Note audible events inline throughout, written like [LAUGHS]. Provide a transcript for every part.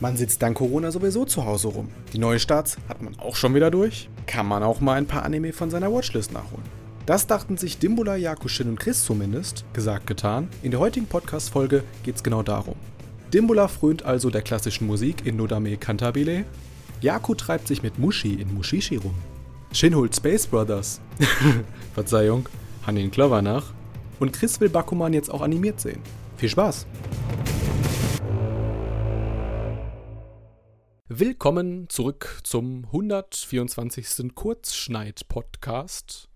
Man sitzt dank Corona sowieso zu Hause rum. Die Neustarts hat man auch schon wieder durch. Kann man auch mal ein paar Anime von seiner Watchlist nachholen. Das dachten sich Dimbula, Yakushin und Chris zumindest. Gesagt, getan. In der heutigen Podcast-Folge geht's genau darum. Dimbula frönt also der klassischen Musik in Nodame Cantabile. Yaku treibt sich mit Mushi in Mushishi rum. Shin holt Space Brothers. [LAUGHS] Verzeihung, Hanin Clover nach. Und Chris will Bakuman jetzt auch animiert sehen. Viel Spaß! Willkommen zurück zum 124. Kurzschneid-Podcast.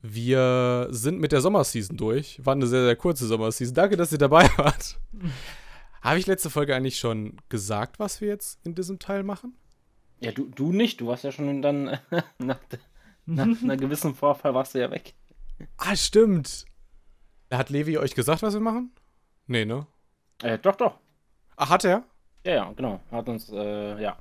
Wir sind mit der Sommerseason durch. War eine sehr, sehr kurze Sommerseason. Danke, dass ihr dabei [LAUGHS] wart. Habe ich letzte Folge eigentlich schon gesagt, was wir jetzt in diesem Teil machen? Ja, du, du nicht. Du warst ja schon dann [LAUGHS] nach, nach [LAUGHS] einer gewissen Vorfall warst du ja weg. Ah, stimmt. Hat Levi euch gesagt, was wir machen? Nee, ne? Äh, doch, doch. Ach, hat er? Ja, ja, genau. Hat uns, äh, ja.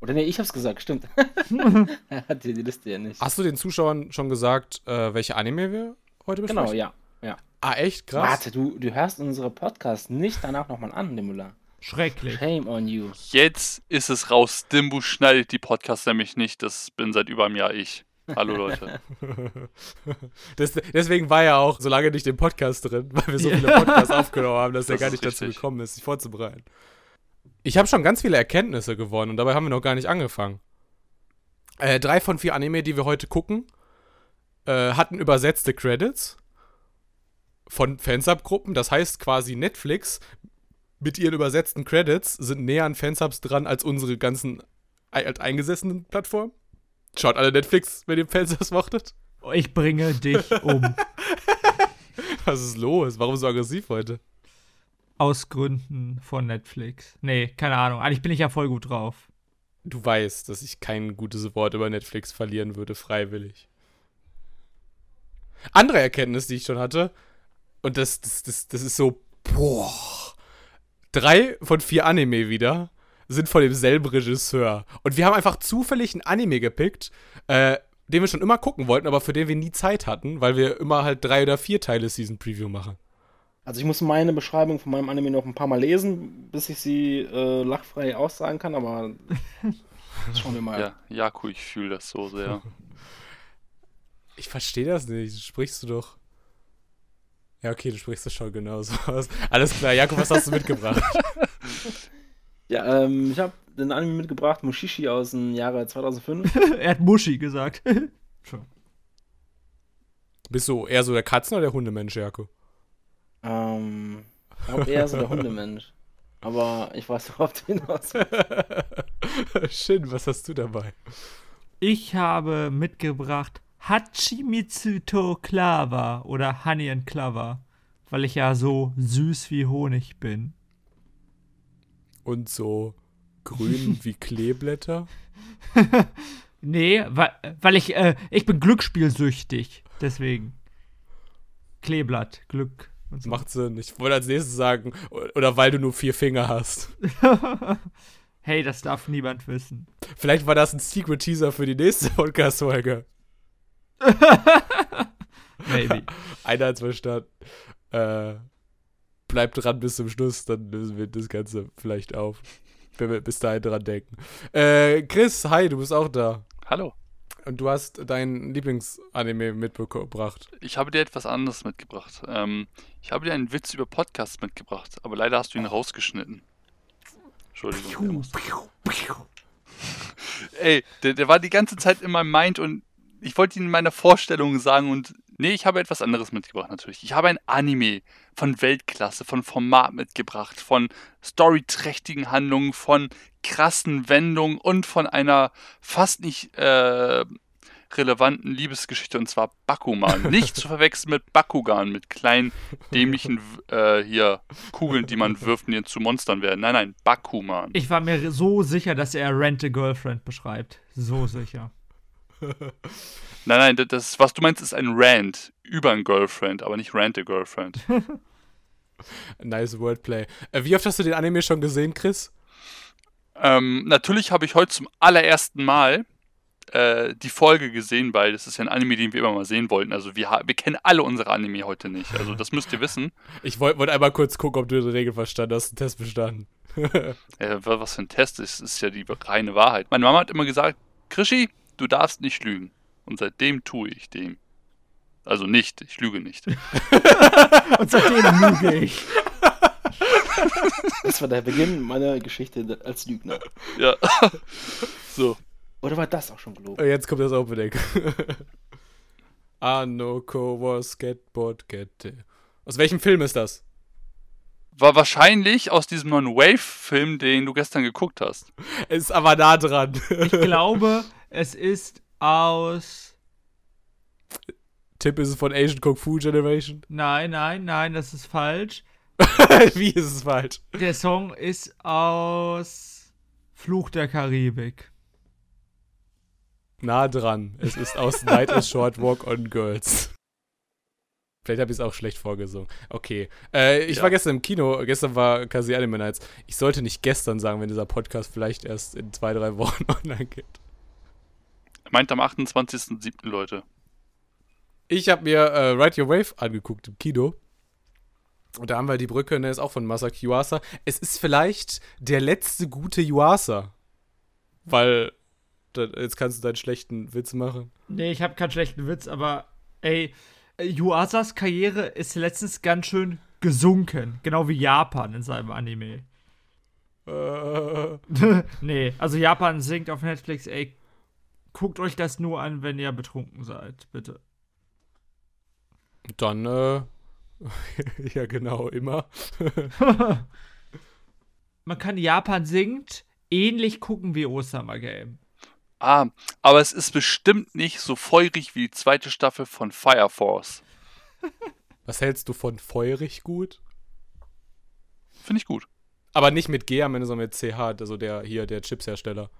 Oder nee, ich hab's gesagt, stimmt. [LAUGHS] er hat die Liste ja nicht. Hast du den Zuschauern schon gesagt, äh, welche Anime wir heute besprechen? Genau, ja. ja. Ah, echt? Krass. Warte, du, du hörst unsere Podcasts nicht danach nochmal an, Nimula. Schrecklich. Shame on you. Jetzt ist es raus. Dimbu schneidet die Podcasts nämlich nicht. Das bin seit über einem Jahr ich. Hallo Leute. [LAUGHS] [LAUGHS] das, deswegen war er auch so lange nicht im Podcast drin, weil wir so viele Podcasts aufgenommen haben, dass Das er gar nicht dazu richtig. gekommen ist, sich vorzubereiten. Ich habe schon ganz viele Erkenntnisse gewonnen und dabei haben wir noch gar nicht angefangen. Äh, drei von vier Anime, die wir heute gucken, äh, hatten übersetzte Credits von Fansub-Gruppen. Das heißt quasi Netflix mit ihren übersetzten Credits sind näher an Fansubs dran als unsere ganzen ei- alteingesessenen Plattformen. Schaut alle Netflix, wenn ihr Fansubs mochtet. Ich bringe dich um. [LAUGHS] Was ist los? Warum so aggressiv heute? Aus Gründen von Netflix. Nee, keine Ahnung. Eigentlich bin ich ja voll gut drauf. Du weißt, dass ich kein gutes Wort über Netflix verlieren würde, freiwillig. Andere Erkenntnis, die ich schon hatte, und das, das, das, das ist so, boah. Drei von vier Anime wieder sind von demselben Regisseur. Und wir haben einfach zufällig einen Anime gepickt, äh, den wir schon immer gucken wollten, aber für den wir nie Zeit hatten, weil wir immer halt drei oder vier Teile Season Preview machen. Also ich muss meine Beschreibung von meinem Anime noch ein paar Mal lesen, bis ich sie äh, lachfrei aussagen kann, aber [LAUGHS] schauen wir mal. Ja, Jaku, ich fühle das so sehr. [LAUGHS] Ich verstehe das nicht. Sprichst du doch. Ja, okay, du sprichst das schon genauso [LAUGHS] aus. Alles klar, Jakob, was hast du mitgebracht? Ja, ähm, ich habe den Anime mitgebracht, Mushishi aus dem Jahre 2005. er hat Muschi gesagt. Schon. Bist du eher so der Katzen- oder der Hundemensch, Jakob? Ähm, [LAUGHS] ich glaube eher so der Hundemensch. Aber ich weiß worauf du hinaus willst. Shin, was hast du dabei? Ich habe mitgebracht Hachimitsu to Clover oder Honey and Clover, weil ich ja so süß wie Honig bin. Und so grün [LAUGHS] wie Kleeblätter? [LAUGHS] Nee, weil, weil ich, äh, ich bin glücksspielsüchtig. Deswegen. Kleeblatt, Glück so. Macht Sinn. Ich wollte als nächstes sagen, oder weil du nur vier Finger hast. [LAUGHS] hey, das darf niemand wissen. Vielleicht war das ein Secret Teaser für die nächste [LAUGHS] Podcast-Folge. [LAUGHS] Maybe. Einer hat's verstanden. Äh, bleibt dran bis zum Schluss, dann lösen wir das Ganze vielleicht auf. Wenn wir bis dahin dran denken. Äh, Chris, hi, du bist auch da. Hallo. Und du hast dein Lieblingsanime mitgebracht. Ich habe dir etwas anderes mitgebracht. Ähm, ich habe dir einen Witz über Podcasts mitgebracht, aber leider hast du ihn rausgeschnitten. Entschuldigung. [LAUGHS] Ey, der, der war die ganze Zeit in meinem Mind und ich wollte ihn in meiner Vorstellung sagen und nee, ich habe etwas anderes mitgebracht natürlich. Ich habe ein Anime von Weltklasse, von Format mitgebracht, von storyträchtigen Handlungen, von krassen Wendungen und von einer fast nicht äh, relevanten Liebesgeschichte und zwar Bakuman. [LAUGHS] Nicht zu verwechseln mit Bakugan, mit kleinen dämlichen äh, hier Kugeln, die man wirft und die zu Monstern werden. Nein, nein, Bakuman. Ich war mir so sicher, dass er Rent a Girlfriend beschreibt. So sicher. [LAUGHS] Nein, nein, das- das, was du meinst, ist ein Rant über ein Girlfriend, aber nicht Rant a Girlfriend. [LAUGHS] Nice Wordplay. Äh, wie oft hast du den Anime schon gesehen, Chris? Ähm, natürlich habe ich heute zum allerersten Mal äh, die Folge gesehen, weil das ist ja ein Anime, den wir immer mal sehen wollten. Also wir, ha- wir kennen alle unsere Anime heute nicht. Also das müsst ihr wissen. Ich wollte wollt einmal kurz gucken, ob du die Regel verstanden hast, den Test bestanden. [LAUGHS] Äh, wa- was für ein Test ist, ist ja die reine Wahrheit. Meine Mama hat immer gesagt, Krischi, du darfst nicht lügen. Und seitdem tue ich dem. Also nicht, ich lüge nicht. [LAUGHS] [LAUGHS] Und seitdem lüge ich. [LAUGHS] Das war der Beginn meiner Geschichte als Lügner. ja. [LAUGHS] so. Oder war das auch schon gelogen? Jetzt kommt das Opening. [LAUGHS] Anoko was skateboard kette. Aus welchem Film ist das? War wahrscheinlich aus diesem neuen Wave-Film, den du gestern geguckt hast. Ist aber nah dran. Ich glaube, es ist aus. Tipp ist es von Asian Kung Fu Generation. Nein, nein, nein, das ist falsch. [LAUGHS] Wie ist es falsch? Der Song ist aus Fluch der Karibik. Nah dran. Es ist aus Night is Short Walk on Girls. Vielleicht habe ich es auch schlecht vorgesungen. Okay. Äh, ich Ja. war gestern im Kino. Gestern war Kasi Anime Nights. Ich sollte nicht gestern sagen, wenn dieser Podcast vielleicht erst in zwei, drei Wochen [LAUGHS] online geht. Er meint am 28.07. Leute. Ich habe mir äh, Ride Your Wave angeguckt im Kino. Und da haben wir die Brücke, ne, ist auch von Masaki Yuasa. Es ist vielleicht der letzte gute Yuasa. Weil, jetzt kannst du deinen schlechten Witz machen. Nee, ich habe keinen schlechten Witz, aber ey, Yuasas Karriere ist letztens ganz schön gesunken. Genau wie Japan in seinem Anime. Äh, [LAUGHS] nee, also Japan singt auf Netflix, ey, guckt euch das nur an, wenn ihr betrunken seid, bitte. dann, äh, [LAUGHS] ja genau, immer. [LAUGHS] Man kann Japan singt ähnlich gucken wie Osama Game. Ah, aber es ist bestimmt nicht so feurig wie die zweite Staffel von Fire Force. [LAUGHS] Was hältst du von feurig gut? Finde ich gut. Aber nicht mit G am Ende, sondern mit CH, also der hier, der Chipshersteller.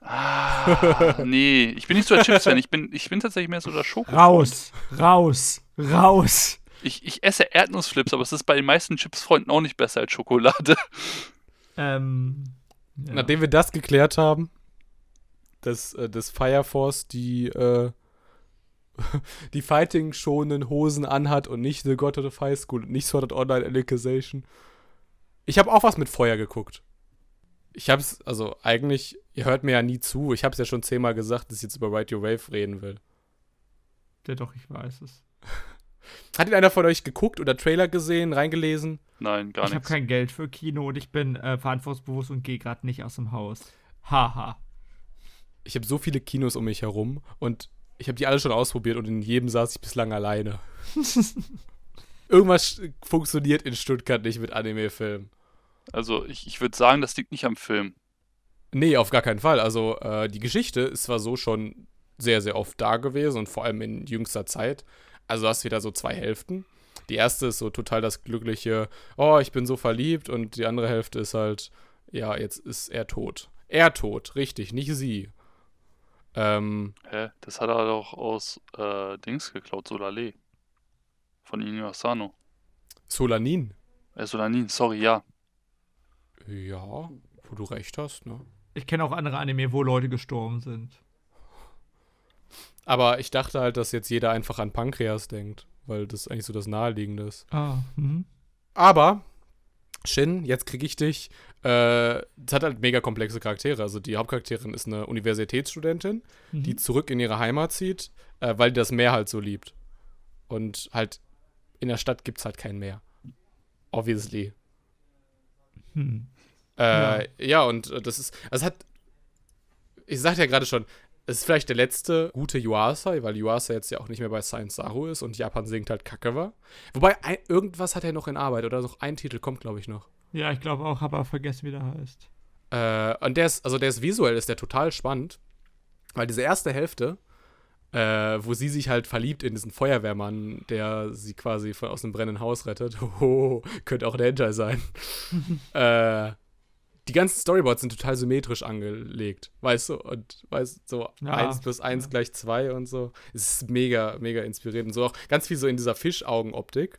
Ah, nee, ich bin nicht so der Chips-Fan. Ich bin, ich bin tatsächlich mehr so der Schoko. Raus, raus, raus. Ich, ich esse Erdnussflips, aber es ist bei den meisten Chips-Freunden auch nicht besser als Schokolade. Ähm, ja. Nachdem wir das geklärt haben, dass, äh, dass Fire Force die, äh, [LAUGHS] die Fighting-schonenden Hosen anhat und nicht The God of High School und nicht Sword Art Online Alicization. Ich habe auch was mit Feuer geguckt. Ich hab's, also eigentlich, ihr hört mir ja nie zu. Ich hab's ja schon zehnmal gesagt, dass ich jetzt über Ride Your Wave reden will. Ja, doch, ich weiß es. [LAUGHS] Hat ihn einer von euch geguckt oder Trailer gesehen, reingelesen? Nein, gar ich habe kein Geld für Kino und ich bin äh, verantwortungsbewusst und gehe gerade nicht aus dem Haus. Haha. Ich habe so viele Kinos um mich herum und ich habe die alle schon ausprobiert und in jedem saß ich bislang alleine. [LAUGHS] Irgendwas funktioniert in Stuttgart nicht mit Anime-Filmen. Also ich, ich würde sagen, das liegt nicht am Film. Nee, auf gar keinen Fall. Also äh, die Geschichte ist zwar so schon sehr, sehr oft da gewesen und vor allem in jüngster Zeit. Also du hast wieder so zwei Hälften. Die erste ist so total das glückliche, oh, ich bin so verliebt und die andere Hälfte ist halt, ja, jetzt ist er tot. Er tot, richtig, nicht sie. Ähm, Hä? Das hat er doch aus äh, Dings geklaut, Solale. Von Inyo Asano. Solanin. Äh, Solanin, sorry, ja. Ja, wo du recht hast, ne? Ich kenne auch andere Anime, wo Leute gestorben sind. Aber ich dachte halt, dass jetzt jeder einfach an Pankreas denkt, weil das eigentlich so das Naheliegende ist. Ah, mhm. Aber, Shin, jetzt krieg ich dich. Äh, es hat halt mega komplexe Charaktere. Also die Hauptcharakterin ist eine Universitätsstudentin, Mhm. die zurück in ihre Heimat zieht, äh, weil die das Meer halt so liebt. Und halt in der Stadt gibt's halt kein Meer. Obviously. Hm. Äh, ja. und äh, das ist, es hat, ich sagte ja gerade schon, es ist vielleicht der letzte gute Yuasa, weil Yuasa jetzt ja auch nicht mehr bei Science Saru ist und Japan singt halt Kacke war. Wobei, ein, irgendwas hat er noch in Arbeit oder noch ein Titel kommt, glaube ich, noch. Ja, ich glaube auch, habe aber vergessen, wie der heißt. Äh, und der ist, also der ist visuell, ist der total spannend, weil diese erste Hälfte, äh, wo sie sich halt verliebt in diesen Feuerwehrmann, der sie quasi von, aus einem brennenden Haus rettet, [LAUGHS] oh, könnte auch ein Hentai sein. [LAUGHS] äh, die ganzen Storyboards sind total symmetrisch angelegt, weißt du? Und weißt du, so Ja, 1 plus 1 ja. gleich 2 und so. Es ist mega, mega inspirierend. Und so auch ganz viel so in dieser Fischaugenoptik.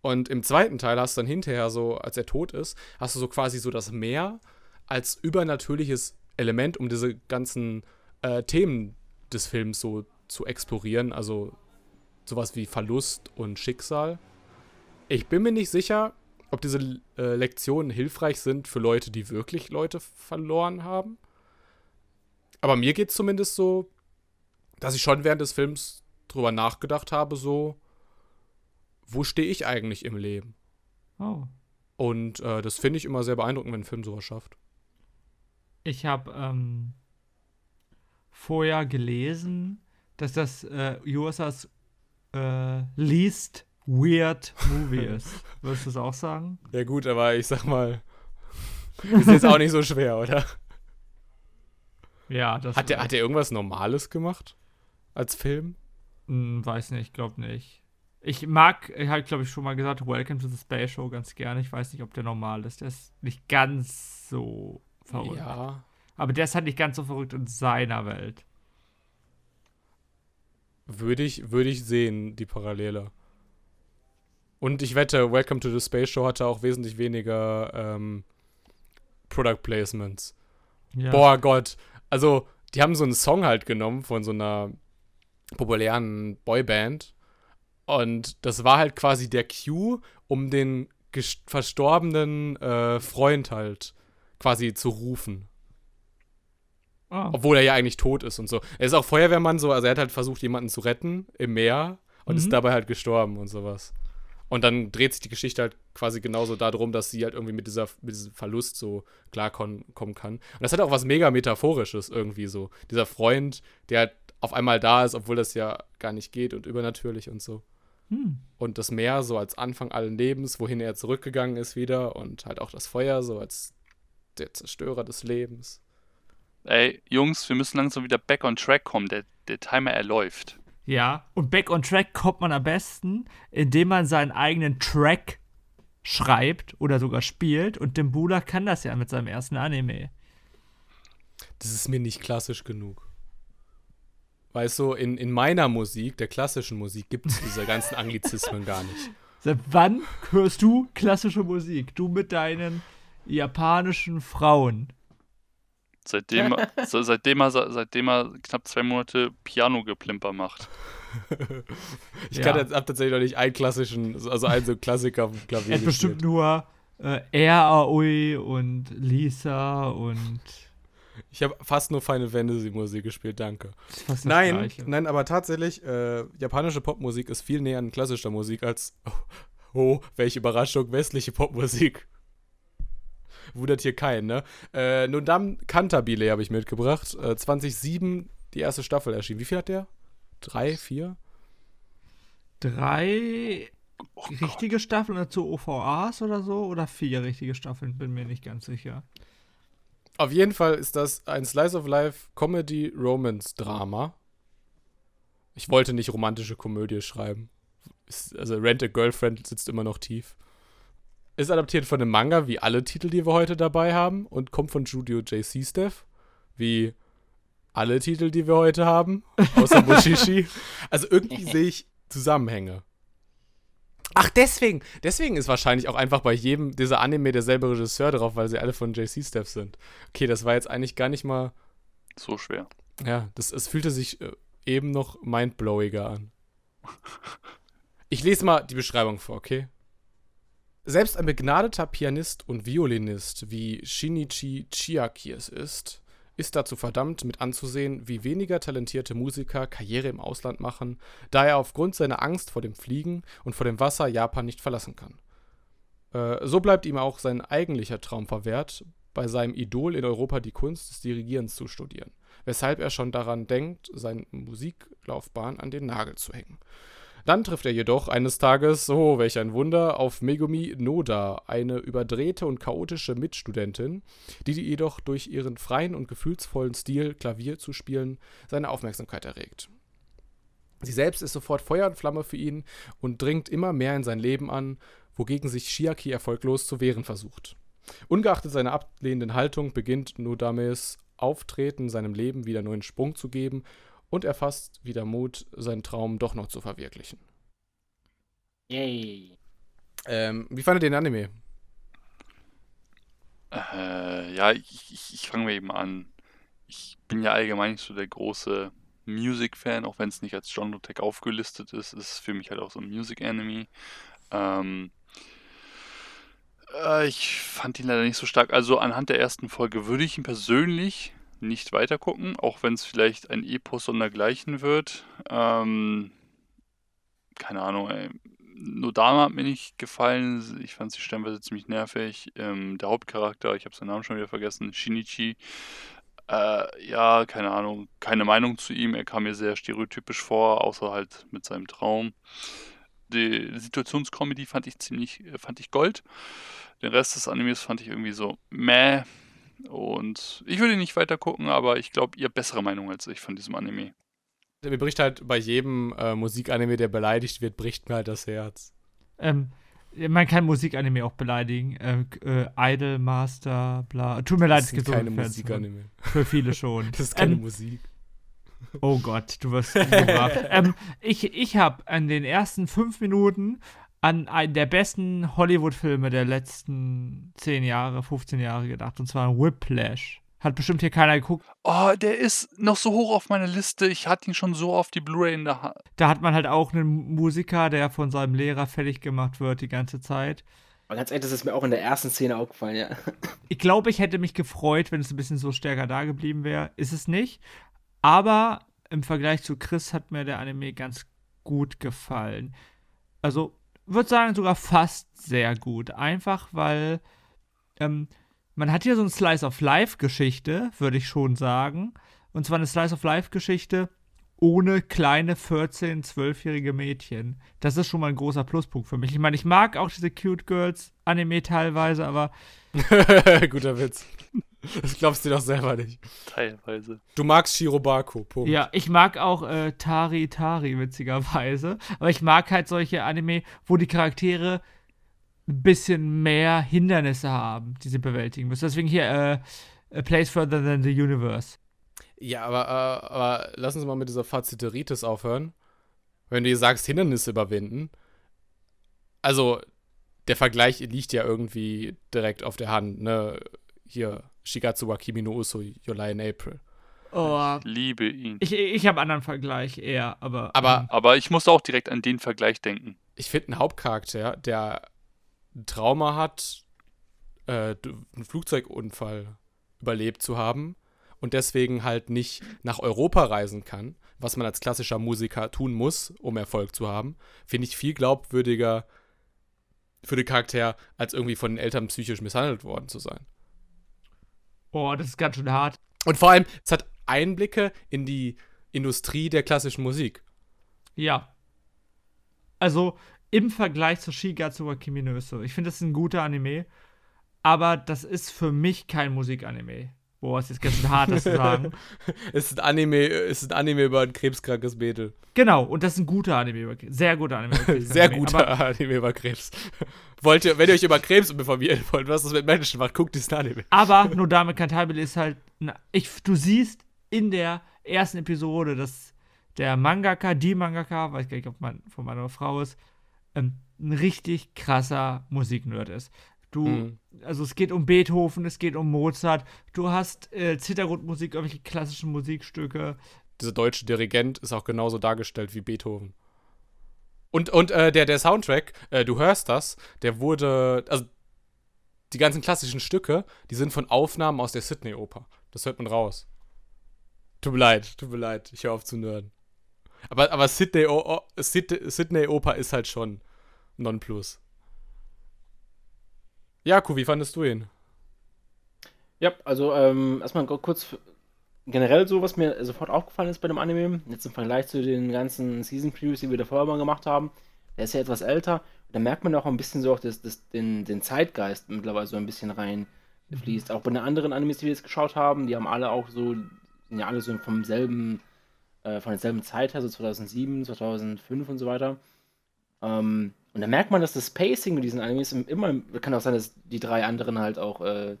Und im zweiten Teil hast du dann hinterher so, als er tot ist, hast du so quasi so das Meer als übernatürliches Element, um diese ganzen äh, Themen des Films so zu explorieren, also sowas wie Verlust und Schicksal. Ich bin mir nicht sicher, ob diese äh, Lektionen hilfreich sind für Leute, die wirklich Leute verloren haben. Aber mir geht es zumindest so, dass ich schon während des Films drüber nachgedacht habe, so, wo stehe ich eigentlich im Leben? Oh. Und äh, das finde ich immer sehr beeindruckend, wenn ein Film sowas schafft. Ich habe ähm, vorher gelesen, dass das äh, USA's äh, least weird movie [LAUGHS] ist. Würdest du das auch sagen? Ja gut, aber ich sag mal, ist jetzt auch nicht so schwer, oder? Ja, das Hat der, hat der irgendwas Normales gemacht? Als Film? Hm, weiß nicht, glaub nicht. Ich mag, ich habe glaube ich schon mal gesagt, Welcome to the Space Show ganz gerne. Ich weiß nicht, ob der normal ist. Der ist nicht ganz so verrückt. Ja. Aber der ist halt nicht ganz so verrückt in seiner Welt. Würde ich, würde ich sehen, die Parallele. Und ich wette, Welcome to the Space Show hatte auch wesentlich weniger ähm, Product Placements. Ja. Boah Gott. Also, die haben so einen Song halt genommen von so einer populären Boyband. Und das war halt quasi der Cue, um den verstorbenen äh, Freund halt quasi zu rufen. Oh. Obwohl er ja eigentlich tot ist und so. Er ist auch Feuerwehrmann so, also er hat halt versucht, jemanden zu retten im Meer und Mhm. ist dabei halt gestorben und sowas. Und dann dreht sich die Geschichte halt quasi genauso darum, dass sie halt irgendwie mit, dieser, mit diesem Verlust so klarkommen kann. Und das hat auch was mega Metaphorisches irgendwie so. Dieser Freund, der halt auf einmal da ist, obwohl das ja gar nicht geht und übernatürlich und so. Hm. Und das Meer so als Anfang allen Lebens, wohin er zurückgegangen ist wieder. Und halt auch das Feuer so als der Zerstörer des Lebens. Ey, Jungs, wir müssen langsam wieder back on track kommen. Der, der Timer, er läuft. Ja, und back on track kommt man am besten, indem man seinen eigenen Track schreibt oder sogar spielt. Und Dimbula kann das ja mit seinem ersten Anime. Das ist mir nicht klassisch genug. Weißt du, in, in meiner Musik, der klassischen Musik, gibt es diese ganzen Anglizismen gar nicht. [LAUGHS] Seit wann hörst du klassische Musik? Du mit deinen japanischen Frauen. Seitdem, [LAUGHS] se- seitdem, er, seitdem er knapp zwei Monate Piano-Geplimper macht. [LAUGHS] Ich Ja. kann jetzt, hab tatsächlich noch nicht einen klassischen, also einen so Klassiker auf dem Klavier Er hat bestimmt nur äh, Air Aoi und Lisa und Ich habe fast nur Final Fantasy Musik gespielt, danke. Nein, Gleiche. nein, aber tatsächlich, äh, japanische Popmusik ist viel näher an klassischer Musik als, [LAUGHS] oh, welche Überraschung, westliche Popmusik. Wundert hier keinen, ne? Äh, nun dann Cantabile habe ich mitgebracht. Äh, 2007 die erste Staffel erschien. Wie viel hat der? Drei, vier? Drei Oh richtige Staffeln dazu OVAs oder so oder vier richtige Staffeln, bin mir nicht ganz sicher. Auf jeden Fall ist das ein Slice of Life Comedy Romance Drama. Ich wollte nicht romantische Komödie schreiben. Also Rent a Girlfriend sitzt immer noch tief. Ist adaptiert von einem Manga, wie alle Titel, die wir heute dabei haben, und kommt von Studio JC Steph, wie alle Titel, die wir heute haben, außer Mushishi. [LAUGHS] also irgendwie sehe ich Zusammenhänge. Ach, deswegen, deswegen ist wahrscheinlich auch einfach bei jedem dieser Anime derselbe Regisseur drauf, weil sie alle von JC Steph sind. Okay, das war jetzt eigentlich gar nicht mal. So schwer. Ja, das, es fühlte sich äh, eben noch mindblowiger an. Ich lese mal die Beschreibung vor, okay? Selbst ein begnadeter Pianist und Violinist wie Shinichi Chiaki es ist, ist dazu verdammt, mit anzusehen, wie weniger talentierte Musiker Karriere im Ausland machen, da er aufgrund seiner Angst vor dem Fliegen und vor dem Wasser Japan nicht verlassen kann. Äh, so bleibt ihm auch sein eigentlicher Traum verwehrt, bei seinem Idol in Europa die Kunst des Dirigierens zu studieren, weshalb er schon daran denkt, seine Musiklaufbahn an den Nagel zu hängen. Dann trifft er jedoch eines Tages, oh, welch ein Wunder, auf Megumi Noda, eine überdrehte und chaotische Mitstudentin, die jedoch durch ihren freien und gefühlsvollen Stil, Klavier zu spielen, seine Aufmerksamkeit erregt. Sie selbst ist sofort Feuer und Flamme für ihn und dringt immer mehr in sein Leben an, wogegen sich Shiaki erfolglos zu wehren versucht. Ungeachtet seiner ablehnenden Haltung beginnt Nodames Auftreten seinem Leben wieder neuen Sprung zu geben und er fasst wieder Mut, seinen Traum doch noch zu verwirklichen. Yay. Ähm, wie fandet ihr den Anime? Äh, ja, ich, ich, ich fange mal eben an. ich bin ja allgemein nicht so der große Music-Fan, auch wenn es nicht als Genre-Tag aufgelistet ist, ist es für mich halt auch so ein Music-Enemy. Ähm, äh, ich fand ihn leider nicht so stark. Also anhand der ersten Folge würde ich ihn persönlich nicht weitergucken, auch wenn es vielleicht ein Epos sondergleichen wird. Ähm, keine Ahnung, ey. Nodama hat mir nicht gefallen. Ich fand sie stellenweise ziemlich nervig. Ähm, der Hauptcharakter, ich habe seinen Namen schon wieder vergessen, Shinichi. Äh, ja, keine Ahnung, keine Meinung zu ihm. Er kam mir sehr stereotypisch vor, außer halt mit seinem Traum. Die Situationscomedy fand ich ziemlich, fand ich Gold. Den Rest des Animes fand ich irgendwie so meh. Und ich würde nicht weiter gucken, aber ich glaube, ihr habt bessere Meinung als ich von diesem Anime. Mir bricht halt bei jedem äh, Musikanime, der beleidigt wird, bricht mir halt das Herz. Ähm, man kann Musikanime auch beleidigen. Ähm, äh, Idol Master, bla. Tut mir leid, es gibt so keine Musikanime. Für viele schon. [LAUGHS] das ist keine ähm, Musik. Oh Gott, du wirst [LAUGHS] ähm, Ich, ich habe an den ersten fünf Minuten an einen der besten Hollywood-Filme der letzten 10 Jahre, 15 Jahre gedacht. Und zwar Whiplash. Hat bestimmt hier keiner geguckt. Oh, der ist noch so hoch auf meiner Liste. Ich hatte ihn schon so auf die Blu-ray in der Hand. Da hat man halt auch einen Musiker, der von seinem Lehrer fertig gemacht wird die ganze Zeit. Aber ganz ehrlich, das ist mir auch in der ersten Szene aufgefallen, ja. Ich glaube, ich hätte mich gefreut, wenn es ein bisschen so stärker da geblieben wäre. Ist es nicht. Aber im Vergleich zu Chris hat mir der Anime ganz gut gefallen. Also, würde sagen, sogar fast sehr gut. Einfach weil ähm, man hat hier so eine Slice of Life-Geschichte, würde ich schon sagen. Und zwar eine Slice of Life-Geschichte ohne kleine 14-, 12-jährige Mädchen. Das ist schon mal ein großer Pluspunkt für mich. Ich meine, ich mag auch diese Cute Girls Anime teilweise, aber. [LAUGHS] Guter Witz. [LAUGHS] Das glaubst du doch selber nicht. Teilweise. Du magst Shirobako, Punkt. Ja, ich mag auch äh, Tari Tari, witzigerweise. Aber ich mag halt solche Anime, wo die Charaktere ein bisschen mehr Hindernisse haben, die sie bewältigen müssen. Deswegen hier äh, A Place Further Than the Universe. Ja, aber, äh, aber lass uns mal mit dieser Faziteritis aufhören. Wenn du dir sagst, Hindernisse überwinden. Also, der Vergleich liegt ja irgendwie direkt auf der Hand, ne? Hier, Shigatsu wa Kimi no Uso, July in April. Oh, ich liebe ihn. Ich, ich habe einen anderen Vergleich eher, aber. Aber, ähm, aber ich muss auch direkt an den Vergleich denken. Ich finde einen Hauptcharakter, der ein Trauma hat, äh, einen Flugzeugunfall überlebt zu haben und deswegen halt nicht nach Europa reisen kann, was man als klassischer Musiker tun muss, um Erfolg zu haben, finde ich viel glaubwürdiger für den Charakter, als irgendwie von den Eltern psychisch misshandelt worden zu sein. Boah, das ist ganz schön hart. Und vor allem, es hat Einblicke in die Industrie der klassischen Musik. Ja. Also im Vergleich zu Shigatsu wa Kimi no Uso. Ich finde, das ist ein guter Anime, aber das ist für mich kein Musikanime. Boah, es ist ganz schön hart, das zu sagen. [LAUGHS] es ist ein Anime, es ist ein Anime über ein krebskrankes Mädel. Genau, und das ist ein guter Anime über Krebs. Sehr guter Anime über Krebs. [LAUGHS] Sehr guter aber, Anime über Krebs. [LAUGHS] Wollt ihr, wenn ihr euch über Krebs informieren wollt, was das mit Menschen macht, guckt diesen Anime. Aber Nodame Cantabile ist halt. Ich, du siehst in der ersten Episode, dass der Mangaka, die Mangaka, weiß gar nicht, ob man von meiner Frau ist, ähm, ein richtig krasser Musiknerd ist. Du, mhm. also es geht um Beethoven, es geht um Mozart. Du hast äh, Zittergrundmusik, irgendwelche klassischen Musikstücke. Dieser deutsche Dirigent ist auch genauso dargestellt wie Beethoven. Und, und äh, der, der Soundtrack, äh, du hörst das, der wurde, also die ganzen klassischen Stücke, die sind von Aufnahmen aus der Sydney-Oper. Das hört man raus. Tut mir leid, tut mir leid, ich höre auf zu nörden. Aber, aber Sydney, o Sydney, Sydney Oper ist halt schon Nonplus. Jaku, wie fandest du ihn? Ja, also ähm, erstmal kurz generell so, was mir sofort aufgefallen ist bei dem Anime, jetzt im Vergleich zu den ganzen Season Previews, die wir davor mal gemacht haben, der ist ja etwas älter. Da merkt man auch ein bisschen so auch das, das, den, den Zeitgeist mittlerweile so ein bisschen reinfließt. Auch bei den anderen Animes, die wir jetzt geschaut haben, die haben alle auch so, sind ja alle so vom selben, äh, von derselben Zeit her, so 2007, 2005 und so weiter. Ähm, und da merkt man, dass das Pacing mit diesen Animes immer, kann auch sein, dass die drei anderen halt auch äh,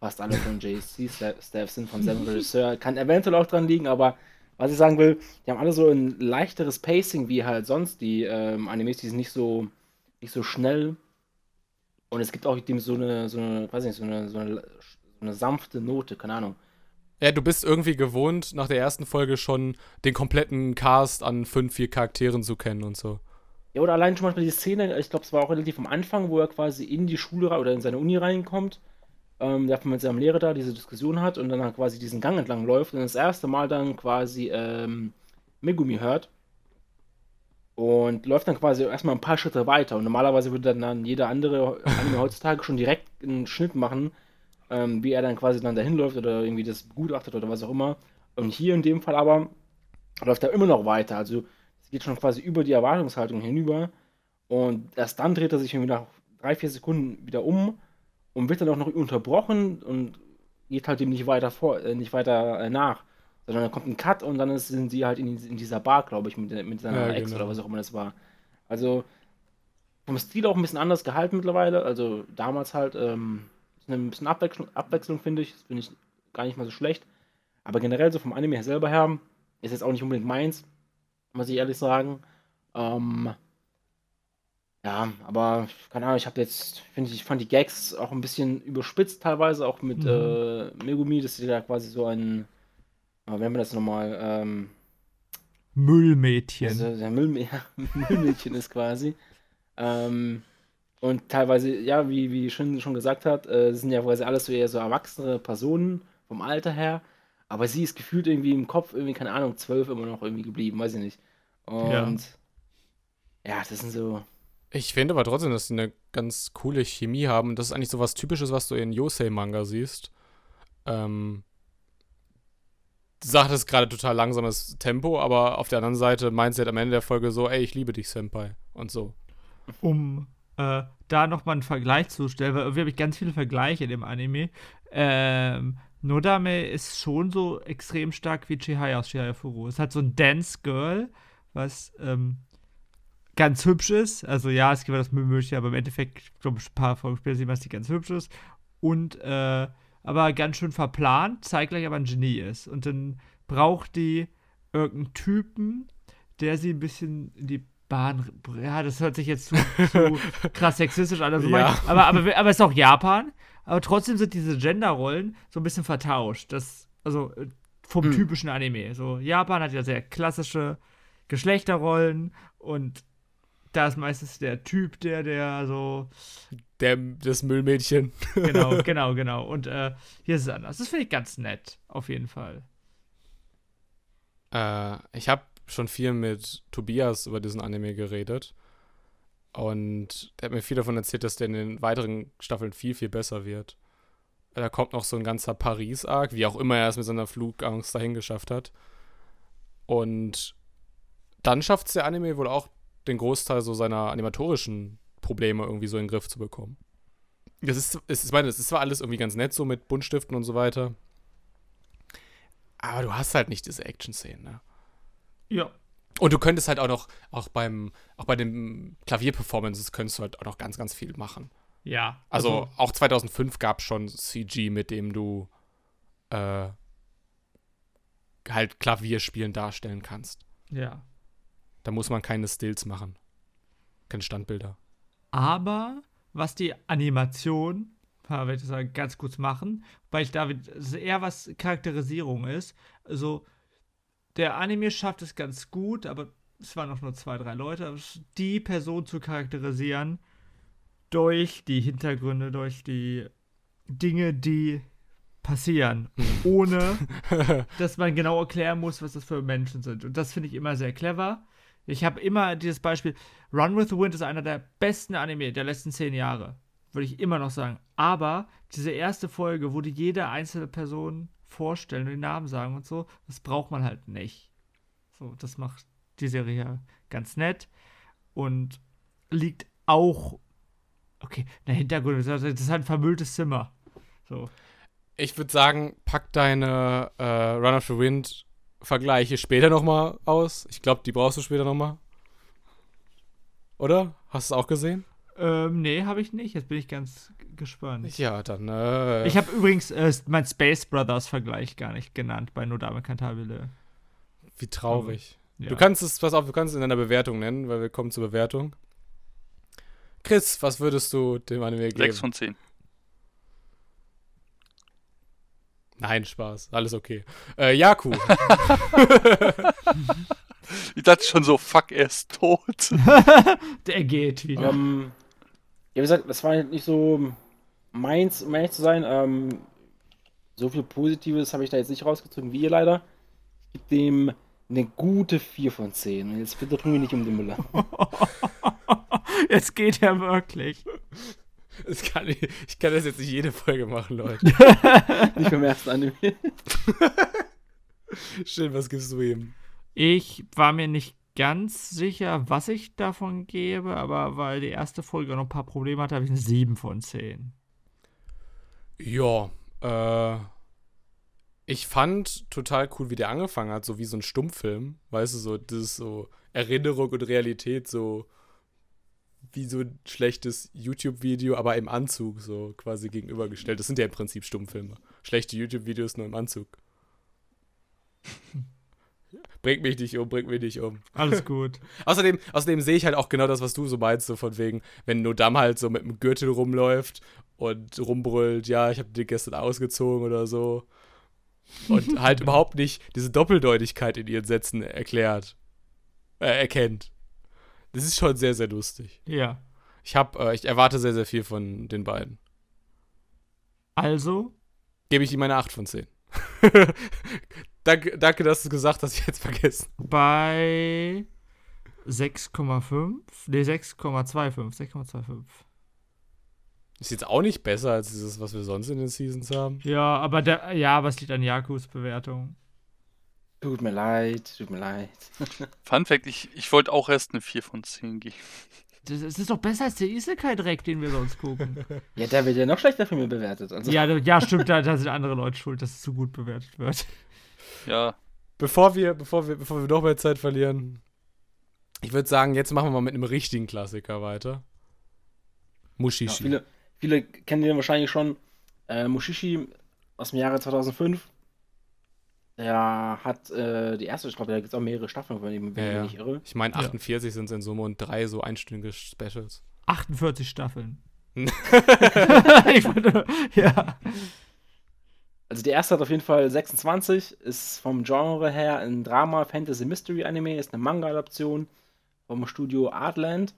fast alle von JC-Staff sind, von selben [LAUGHS] Regisseur. Kann eventuell auch dran liegen, aber was ich sagen will, die haben alle so ein leichteres Pacing wie halt sonst die ähm, Animes, die sind nicht so, nicht so schnell. Und es gibt auch dem so eine, so eine, weiß nicht, so eine, so eine, so eine sanfte Note, keine Ahnung. Ja, du bist irgendwie gewohnt, nach der ersten Folge schon den kompletten Cast an fünf, vier Charakteren zu kennen und so. Ja, oder allein schon mal die Szene, ich glaube, es war auch relativ am Anfang, wo er quasi in die Schule oder in seine Uni reinkommt, ähm, der mit seinem Lehrer da diese Diskussion hat und dann halt quasi diesen Gang entlang läuft und das erste Mal dann quasi ähm, Megumi hört und läuft dann quasi erstmal ein paar Schritte weiter. Und normalerweise würde dann, dann jeder andere heutzutage schon direkt einen Schnitt machen, ähm, wie er dann quasi dann dahin läuft oder irgendwie das begutachtet oder was auch immer. Und hier in dem Fall aber läuft er immer noch weiter. Also geht schon quasi über die Erwartungshaltung hinüber. Und erst dann dreht er sich irgendwie nach drei, vier Sekunden wieder um und wird dann auch noch unterbrochen und geht halt dem nicht weiter vor, äh, nicht weiter äh, nach. Sondern dann kommt ein Cut und dann ist, sind sie halt in, in dieser Bar, glaube ich, mit, mit seiner Ja, Ex genau. oder was auch immer das war. Also vom Stil auch ein bisschen anders gehalten mittlerweile. Also damals halt ähm, ist eine bisschen Abwechslung, Abwechslung finde ich. Das finde ich gar nicht mal so schlecht. Aber generell so vom Anime her selber her ist jetzt auch nicht unbedingt meins, muss ich ehrlich sagen. Ähm, ja, aber keine Ahnung, ich habe jetzt, finde ich, ich fand die Gags auch ein bisschen überspitzt teilweise, auch mit Mhm. äh, Megumi, dass sie da quasi so ein, äh, wie haben wir das nochmal, ähm, Müllmädchen. also der Müll, [LAUGHS] Müllmädchen ist quasi. Ähm, und teilweise, ja, wie, wie schon, schon gesagt hat, äh, sind ja quasi alles so eher so erwachsene Personen vom Alter her. Aber sie ist gefühlt irgendwie im Kopf, irgendwie, keine Ahnung, zwölf immer noch irgendwie geblieben, weiß ich nicht. Und ja, das sind so. Ich finde aber trotzdem, dass die eine ganz coole Chemie haben. Das ist eigentlich so was Typisches, was du in Yosei-Manga siehst. Ähm, du sagtest gerade total langsames Tempo, aber auf der anderen Seite meint sie halt am Ende der Folge so, ey, ich liebe dich, Senpai. Und so. um äh, da nochmal einen Vergleich zu stellen, weil irgendwie habe ich ganz viele Vergleiche in dem Anime. Ähm, Nodame ist schon so extrem stark wie Chihaya aus Chihaya Furu. Es hat so ein Dance Girl, was ähm, ganz hübsch ist. Also ja, es gibt das Müllmüllchen, aber im Endeffekt, ich glaube, ein paar Folgen später sieht man, dass die ganz hübsch ist. Und äh, aber ganz schön verplant, zeitgleich aber ein Genie ist. Und dann braucht die irgendeinen Typen, der sie ein bisschen in die Bahn. Ja, das hört sich jetzt zu, [LAUGHS] zu krass sexistisch an. Also Ja. mein, aber, aber, aber es ist auch Japan. Aber trotzdem sind diese Genderrollen so ein bisschen vertauscht. Das, also äh, vom Hm. typischen Anime. So, Japan hat ja sehr klassische Geschlechterrollen und da ist meistens der Typ, der, der so Der, das Müllmädchen. genau, [LAUGHS] genau, genau. Und äh, hier ist es anders. Das finde ich ganz nett, auf jeden Fall. Äh, ich habe schon viel mit Tobias über diesen Anime geredet. Und der hat mir viel davon erzählt, dass der in den weiteren Staffeln viel, viel besser wird. Da kommt noch so ein ganzer Paris-Arc, wie auch immer er es mit seiner Flugangst dahin geschafft hat. Und dann schafft es der Anime wohl auch, den Großteil so seiner animatorischen Probleme irgendwie so in den Griff zu bekommen. Das ist, ist, ich meine, das ist zwar alles irgendwie ganz nett so mit Buntstiften und so weiter. Aber du hast halt nicht diese Action-Szenen, ne? Ja. Und du könntest halt auch noch, auch beim, auch bei den Klavierperformances könntest du halt auch noch ganz, ganz viel machen. Ja. Also, auch 2005 gab es schon CG, mit dem du äh, halt Klavierspielen darstellen kannst. ja. Da muss man keine Stills machen. Keine Standbilder. Aber was die Animation, ja, werde ich sagen, ganz kurz machen, weil ich da es eher was Charakterisierung ist. Also, der Anime schafft es ganz gut, aber es waren auch nur zwei, drei Leute, die Person zu charakterisieren durch die Hintergründe, durch die Dinge, die passieren, ohne [LAUGHS] dass man genau erklären muss, was das für Menschen sind. Und das finde ich immer sehr clever. Ich habe immer dieses Beispiel, Run with the Wind ist einer der besten Anime der letzten zehn Jahre. Würde ich immer noch sagen. Aber diese erste Folge, wo die jede einzelne Person vorstellen und den Namen sagen und so, das braucht man halt nicht. So, das macht die Serie ja ganz nett und liegt auch. Okay, der Hintergrund, das ist halt ein vermülltes Zimmer. So. Ich würde sagen, pack deine äh, Run of the Wind Vergleiche später nochmal aus. Ich glaube, die brauchst du später nochmal. Oder? Hast du es auch gesehen? Ähm, nee, habe ich nicht. Jetzt bin ich ganz gespannt. Ja, dann. Äh, Ich habe übrigens äh, mein Space Brothers Vergleich gar nicht genannt bei Nodame Cantabile. Wie traurig. Ja. Du kannst es, pass auf, du kannst es in deiner Bewertung nennen, weil wir kommen zur Bewertung. Chris, was würdest du dem Anime geben? 6 von 10. Nein, Spaß. Alles okay. Äh, Jaku. [LAUGHS] [LAUGHS] Ich dachte schon so, fuck, er ist tot. [LAUGHS] Der geht wieder. Ähm, ja, wie gesagt, das war nicht so meins, um ehrlich zu sein. Ähm, so viel Positives habe ich da jetzt nicht rausgezogen wie ihr leider. Ich gebe dem eine gute 4 von 10. Und jetzt bitte tun wir nicht um den Müller. [LAUGHS] Jetzt geht er wirklich. Das kann ich, ich kann das jetzt nicht jede Folge machen, Leute. [LAUGHS] nicht beim ersten Anime. [LAUGHS] Schön, was gibst du ihm? Ich war mir nicht ganz sicher, was ich davon gebe, aber weil die erste Folge noch ein paar Probleme hatte, habe ich eine 7 von 10. Ja, äh. Ich fand total cool, wie der angefangen hat, so wie so ein Stummfilm. Weißt du, so, das ist so Erinnerung und Realität, so wie so ein schlechtes YouTube-Video, aber im Anzug, so quasi gegenübergestellt. Das sind ja im Prinzip Stummfilme. Schlechte YouTube-Videos nur im Anzug. [LAUGHS] bringt mich nicht um, bringt mich nicht um. Alles [LAUGHS] gut. außerdem, außerdem sehe ich halt auch genau das, was du so meinst, so von wegen, wenn Nodam halt so mit dem Gürtel rumläuft und rumbrüllt, ja, ich habe den gestern ausgezogen oder so. Und [LAUGHS] halt überhaupt nicht diese Doppeldeutigkeit in ihren Sätzen erklärt, äh, erkennt. Das ist schon sehr, sehr lustig. Ja. Ich hab, äh, ich erwarte sehr, sehr viel von den beiden. Also, Gebe ich ihm eine 8 von 10. [LAUGHS] danke, danke, dass du gesagt hast, [LAUGHS] ich hätte es vergessen. bei 6,5. Ne, 6,25. 6,25. Ist jetzt auch nicht besser als dieses, was wir sonst in den Seasons haben. Ja, aber der, ja, aber es liegt an Jakus Bewertung. Tut mir leid, tut mir leid. [LAUGHS] Fun Fact, ich, ich wollte auch erst eine 4 von 10 geben. Das, das ist doch besser als der Isekai-Dreck, den wir sonst gucken. [LAUGHS] Ja, der wird ja noch schlechter für mich bewertet. Also, ja, ja, stimmt, da, da sind andere Leute schuld, dass es zu gut bewertet wird. Ja, Bevor wir, bevor wir, bevor wir noch mehr Zeit verlieren, ich würde sagen, jetzt machen wir mal mit einem richtigen Klassiker weiter. ja, Mushishi. viele, viele kennen den wahrscheinlich schon. Äh, Mushishi aus dem Jahre 2005. Der hat äh, die erste, ich glaube, da gibt es auch mehrere Staffeln, wenn ich mich Ja, ja. nicht irre. Ich meine, Ja. 48 sind es in Summe und drei so einstündige Specials. 48 Staffeln. [LAUGHS] [LAUGHS] ich wollte, ja. Also die erste hat auf jeden Fall 26, ist vom Genre her ein Drama, Fantasy, Mystery Anime, ist eine Manga-Adaption vom Studio Artland.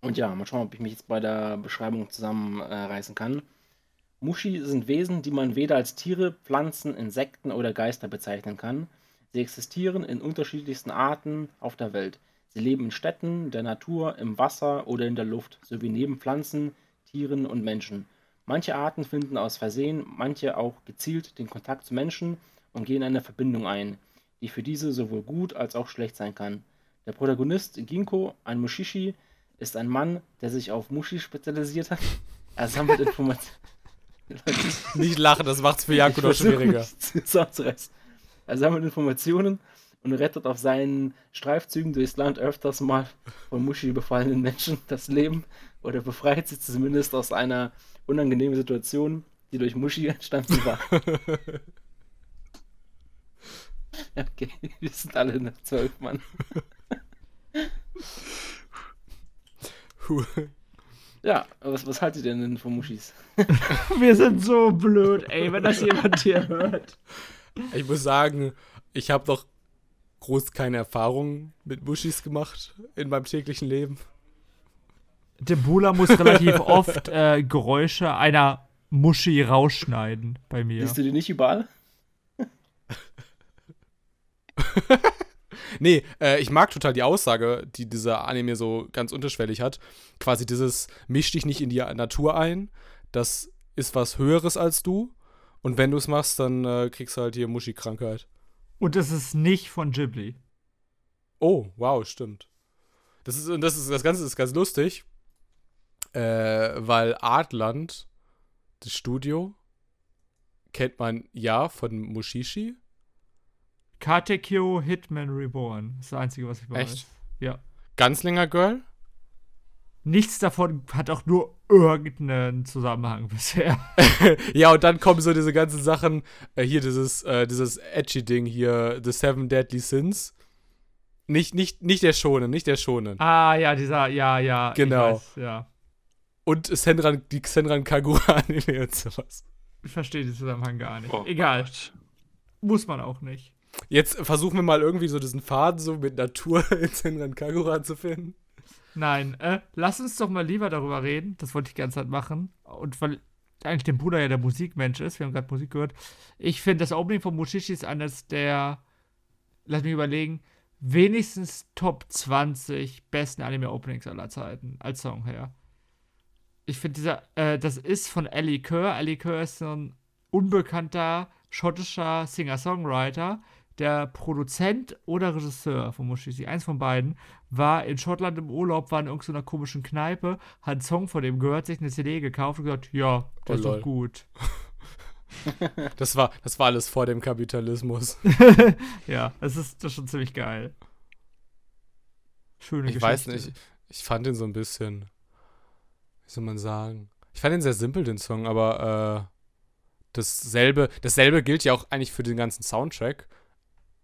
Und ja, mal schauen, ob ich mich jetzt bei der Beschreibung zusammenreißen äh, kann. Mushi sind Wesen, die man weder als Tiere, Pflanzen, Insekten oder Geister bezeichnen kann. Sie existieren in unterschiedlichsten Arten auf der Welt. Sie leben in Städten, der Natur, im Wasser oder in der Luft, sowie neben Pflanzen, Tieren und Menschen. Manche Arten finden aus Versehen, manche auch gezielt den Kontakt zu Menschen und gehen eine Verbindung ein, die für diese sowohl gut als auch schlecht sein kann. Der Protagonist Ginko, ein Mushishi, ist ein Mann, der sich auf Mushi spezialisiert hat. Er sammelt [LAUGHS] Informationen. Nicht lachen, das macht's für Jakob noch schwieriger. Er sammelt Informationen und rettet auf seinen Streifzügen durchs Land öfters mal von Mushi befallenen Menschen das Leben oder befreit sie zumindest aus einer unangenehmen Situation, die durch Mushi [LAUGHS] entstanden war. [LAUGHS] Okay, wir sind alle nach zwölf Mann. [LAUGHS] Ja, was, was haltet ihr denn von Mushis? Wir sind so blöd, ey, wenn das jemand hier hört. Ich muss sagen, ich habe doch groß keine Erfahrungen mit Mushis gemacht in meinem täglichen Leben. Der Bula muss relativ [LAUGHS] oft äh, Geräusche einer Muschi rausschneiden bei mir. Siehst du die nicht überall? [LAUGHS] Nee, äh, ich mag total die Aussage, die dieser Anime so ganz unterschwellig hat. Quasi dieses, misch dich nicht in die Natur ein. Das ist was Höheres als du. Und wenn du es machst, dann äh, kriegst du halt hier Muschi-Krankheit. Und es ist nicht von Ghibli. Oh, wow, stimmt. Das ist, und das ist, das Ganze ist ganz lustig, äh, weil Artland, das Studio, kennt man ja von Mushishi. Katekyo Hitman Reborn. Das ist das Einzige, was ich weiß. Echt? Ja. Ganzlinger Girl. Nichts davon hat auch nur irgendeinen Zusammenhang [LAUGHS] bisher. [LAUGHS] ja, und dann kommen so diese ganzen Sachen, äh, hier dieses, äh, dieses edgy Ding hier, The Seven Deadly Sins. Nicht, nicht, nicht der Schonen, nicht der Schonen. Ah, ja, dieser, ja, ja. Genau. weiß, ja. Und Senran, die Senran Kagura Anime und sowas. Ich verstehe den Zusammenhang gar nicht. Oh Egal. Gott. Muss man auch nicht. Jetzt versuchen wir mal irgendwie so diesen Faden so mit Natur [LAUGHS] in Senran Kagura zu finden. Nein, äh, lass uns doch mal lieber darüber reden. Das wollte ich die ganze Zeit machen. Und weil eigentlich der Bruder ja der Musikmensch ist, wir haben gerade Musik gehört. Ich finde, das Opening von Mushishi ist eines der, lass mich überlegen, wenigstens Top 20 besten Anime-Openings aller Zeiten, als Song her. Ich finde, dieser, äh, das ist von Ellie Kerr. Ellie Kerr ist so ein unbekannter schottischer Singer-Songwriter. Der Produzent oder Regisseur von Mushishi, eins von beiden, war in Schottland im Urlaub, war in irgendeiner komischen Kneipe, hat einen Song von dem gehört, sich eine CD gekauft und gesagt, ja, der Oh, ist lol. doch gut. [LAUGHS] Das war, das war alles vor dem Kapitalismus. [LAUGHS] ja, das ist, das ist schon ziemlich geil. Schöne Ich weiß Geschichte. nicht, ich fand den so ein bisschen, soll man sagen? Ich fand den sehr simpel, den Song, aber äh, dasselbe, dasselbe gilt ja auch eigentlich für den ganzen Soundtrack.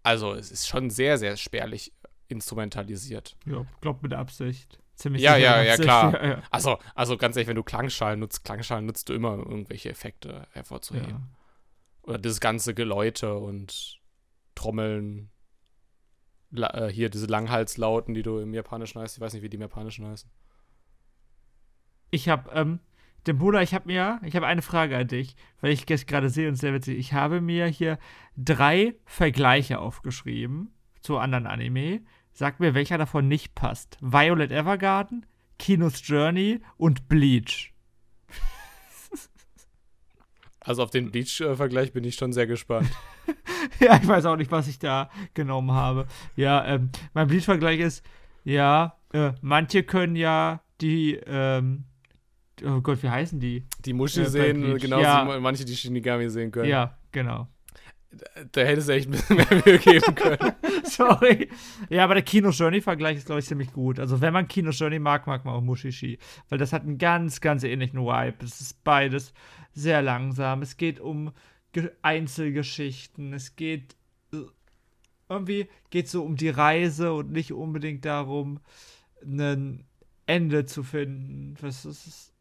Also es ist schon sehr, sehr spärlich instrumentalisiert. Ja, glaub mit Absicht. Ziemlich Ja, ja, ja, klar. [LAUGHS] Ja, ja. Also, also ganz ehrlich, wenn du Klangschalen nutzt, Klangschalen nutzt du immer um irgendwelche Effekte hervorzuheben. ja. Oder das ganze Geläute und Trommeln. La äh, hier diese Langhalslauten, die du im Japanischen heißt. Ich weiß nicht, wie die im Japanischen heißen. Ich habe, ähm, dem Bruder, ich habe mir, ich habe eine Frage an dich, weil ich es gerade sehe und sehr witzig. Ich habe mir hier drei Vergleiche aufgeschrieben zu anderen Anime. Sag mir, welcher davon nicht passt. Violet Evergarden, Kinos Journey und Bleach. Also auf den Bleach-Vergleich bin ich schon sehr gespannt. [LAUGHS] ja, ich weiß auch nicht, was ich da genommen habe. Ja, ähm, mein Bleach-Vergleich ist, ja, äh, manche können ja die, ähm, oh Gott, wie heißen die? Die Ja, bei sehen, genauso Ja. wie manche die Shinigami sehen können. Ja, genau. Da hättest du echt ein bisschen mehr Mühe geben können. [LAUGHS] Sorry. Ja, aber der Kino Journey-Vergleich ist, glaube ich, ziemlich gut. Also, wenn man Kino Journey mag, mag man auch Mushishi. Weil das hat einen ganz, ganz ähnlichen Vibe. Es ist beides sehr langsam. Es geht um Ge Einzelgeschichten. Es geht. äh, Irgendwie geht so um die Reise und nicht unbedingt darum, ein Ende zu finden. Was ist?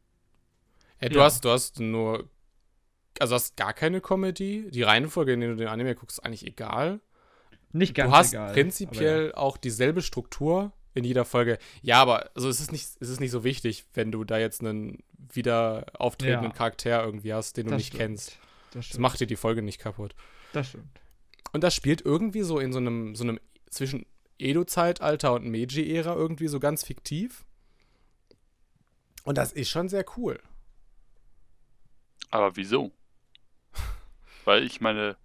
Ja, du, Ja. hast, du hast nur. Also hast gar keine Comedy. Die Reihenfolge, in der du den Anime guckst, ist eigentlich egal. Nicht ganz du hast egal, prinzipiell auch dieselbe Struktur in jeder Folge. Ja, aber also es ist nicht, es ist nicht so wichtig, wenn du da jetzt einen wieder auftretenden Ja. Charakter irgendwie hast, den du Das nicht stimmt. kennst. Das Das macht dir die Folge nicht kaputt. das stimmt. Und das spielt irgendwie so in so einem, so einem zwischen Edo-Zeitalter und Meiji-Ära irgendwie so ganz fiktiv. Und das ist schon sehr cool. Aber wieso? Weil ich meine,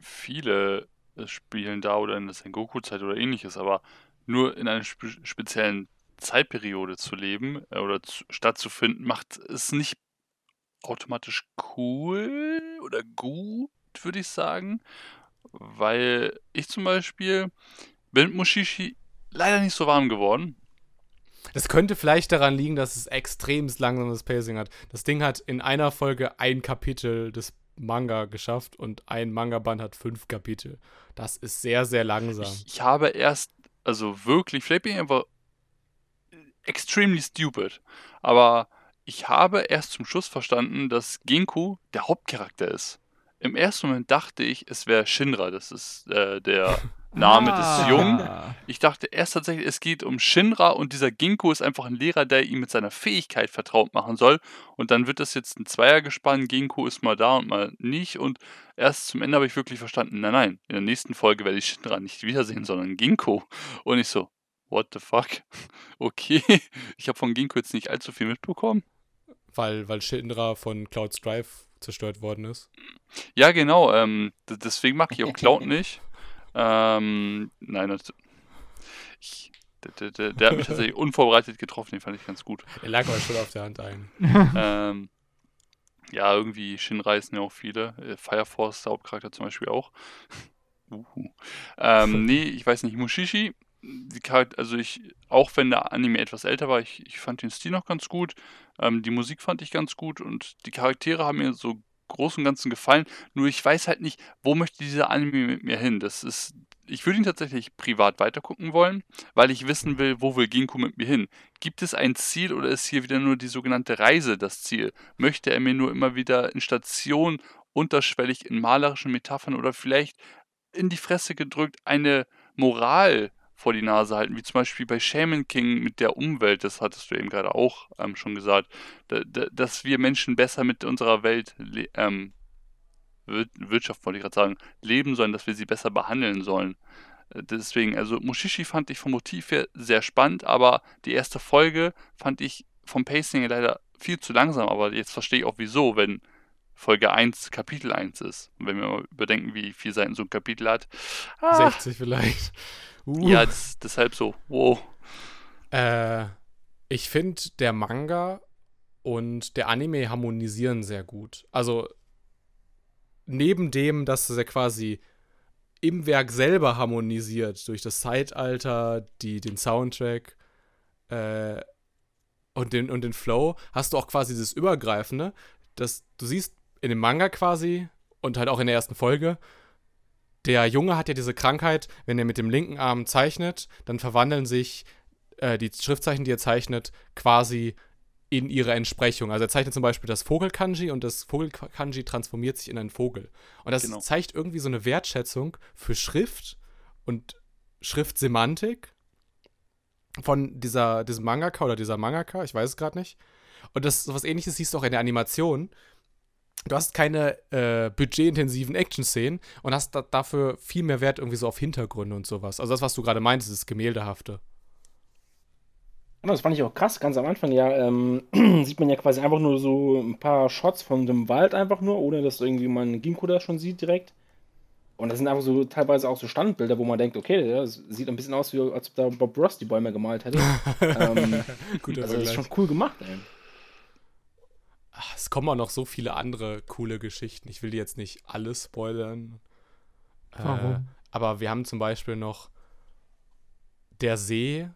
viele spielen da oder in der Sengoku-Zeit oder ähnliches, aber nur in einer spe speziellen Zeitperiode zu leben äh, oder zu, stattzufinden, macht es nicht automatisch cool oder gut, würde ich sagen. Weil ich zum Beispiel bin mit Mushishi leider nicht so warm geworden. Das könnte vielleicht daran liegen, dass es extrem langsames Pacing hat. Das Ding hat in einer Folge ein Kapitel des Manga geschafft und ein Manga-Band hat fünf Kapitel. Das ist sehr, sehr langsam. Ich, ich habe erst, also wirklich, vielleicht bin ich einfach extremely stupid, aber ich habe erst zum Schluss verstanden, dass Genku der Hauptcharakter ist. Im ersten Moment dachte ich, es wäre Shinra, das ist äh, der [LAUGHS] Name Ah. des Jungen. Ich dachte erst tatsächlich, es geht um Shinra und dieser Ginkgo ist einfach ein Lehrer, der ihm mit seiner Fähigkeit vertraut machen soll. Und dann wird das jetzt ein Zweiergespann. Ginkgo ist mal da und mal nicht. Und erst zum Ende habe ich wirklich verstanden, nein, nein, in der nächsten Folge werde ich Shinra nicht wiedersehen, sondern Ginkgo. Und ich so, what the fuck? [LAUGHS] Okay, [LAUGHS] ich habe von Ginkgo jetzt nicht allzu viel mitbekommen. Weil, weil Shinra von Cloud's Drive zerstört worden ist. Ja, genau, ähm, deswegen mag ich auch Cloud [LAUGHS] nicht. Ähm, nein, das, ich, der, der, der, hat mich tatsächlich unvorbereitet getroffen, den fand ich ganz gut. Er lag aber schon auf der Hand ein. [LAUGHS] ähm, ja, irgendwie Shinra sind ja auch viele. Äh, Fire Force, der Hauptcharakter zum Beispiel auch. [LAUGHS] Uhu. Ähm, [LAUGHS] nee, ich weiß nicht, Mushishi, also ich, auch wenn der Anime etwas älter war, ich, ich fand den Stil noch ganz gut. Ähm, die Musik fand ich ganz gut und die Charaktere haben mir so groß und ganzen gefallen. Nur ich weiß halt nicht, wo möchte dieser Anime mit mir hin? Das ist ich würde ihn tatsächlich privat weitergucken wollen, weil ich wissen will, wo will Ginkgo mit mir hin? Gibt es ein Ziel oder ist hier wieder nur die sogenannte Reise das Ziel? Möchte er mir nur immer wieder in Stationen unterschwellig in malerischen Metaphern oder vielleicht in die Fresse gedrückt eine Moral vor die Nase halten, wie zum Beispiel bei Shaman King mit der Umwelt, das hattest du eben gerade auch ähm, schon gesagt, da, da, dass wir Menschen besser mit unserer Welt ähm, Wirtschaft wollte ich gerade sagen, leben sollen, dass wir sie besser behandeln sollen. Äh, deswegen, also Mushishi fand ich vom Motiv her sehr spannend, aber die erste Folge fand ich vom Pacing leider viel zu langsam, aber jetzt verstehe ich auch wieso, wenn Folge 1 Kapitel 1 ist. Und wenn wir mal überdenken, wie viele Seiten so ein Kapitel hat. Ah, 60 vielleicht. Uh. Ja, das, deshalb so. Wow. Äh, ich finde, der Manga und der Anime harmonisieren sehr gut. Also neben dem, dass er quasi im Werk selber harmonisiert, durch das Zeitalter, die, den Soundtrack äh, und, den, und den Flow, hast du auch quasi dieses Übergreifende, dass du siehst in dem Manga quasi und halt auch in der ersten Folge, der Junge hat ja diese Krankheit, wenn er mit dem linken Arm zeichnet, dann verwandeln sich äh, die Schriftzeichen, die er zeichnet, quasi in ihre Entsprechung. Also er zeichnet zum Beispiel das Vogel-Kanji und das Vogel-Kanji transformiert sich in einen Vogel. Und das genau. zeigt irgendwie so eine Wertschätzung für Schrift und Schriftsemantik von dieser, diesem Mangaka oder dieser Mangaka, ich weiß es gerade nicht. Und das was ähnliches siehst du auch in der Animation. Du hast keine äh, budgetintensiven Action-Szenen und hast da, dafür viel mehr Wert irgendwie so auf Hintergründe und sowas. Also das, was du gerade meintest, ist Gemäldehafte. Das fand ich auch krass. Ganz am Anfang ja ähm, [CLEARS THROAT] sieht man ja quasi einfach nur so ein paar Shots von dem Wald einfach nur, ohne dass irgendwie man Ginkgo da schon sieht direkt. Und das sind einfach so teilweise auch so Standbilder, wo man denkt, okay, das sieht ein bisschen aus, wie als ob da Bob Ross die Bäume gemalt hätte. [LAUGHS] ähm, Guter also das ist schon cool gemacht, ey. Ach, es kommen auch noch so viele andere coole Geschichten. Ich will die jetzt nicht alle spoilern. Warum? Äh, aber wir haben zum Beispiel noch der See,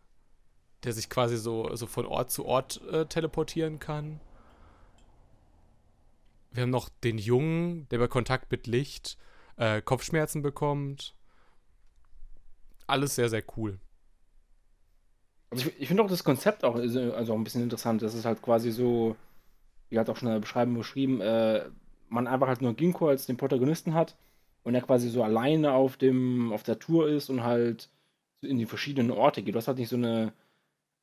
der sich quasi so, so von Ort zu Ort äh, teleportieren kann. Wir haben noch den Jungen, der bei Kontakt mit Licht äh, Kopfschmerzen bekommt. Alles sehr, sehr cool. Also ich, ich finde auch das Konzept auch, also auch ein bisschen interessant. Das ist halt quasi so, wie halt auch schon in der Beschreibung beschrieben, äh, man einfach halt nur Ginkgo als den Protagonisten hat und er quasi so alleine auf dem, auf der Tour ist und halt in die verschiedenen Orte geht. Du hast halt nicht so eine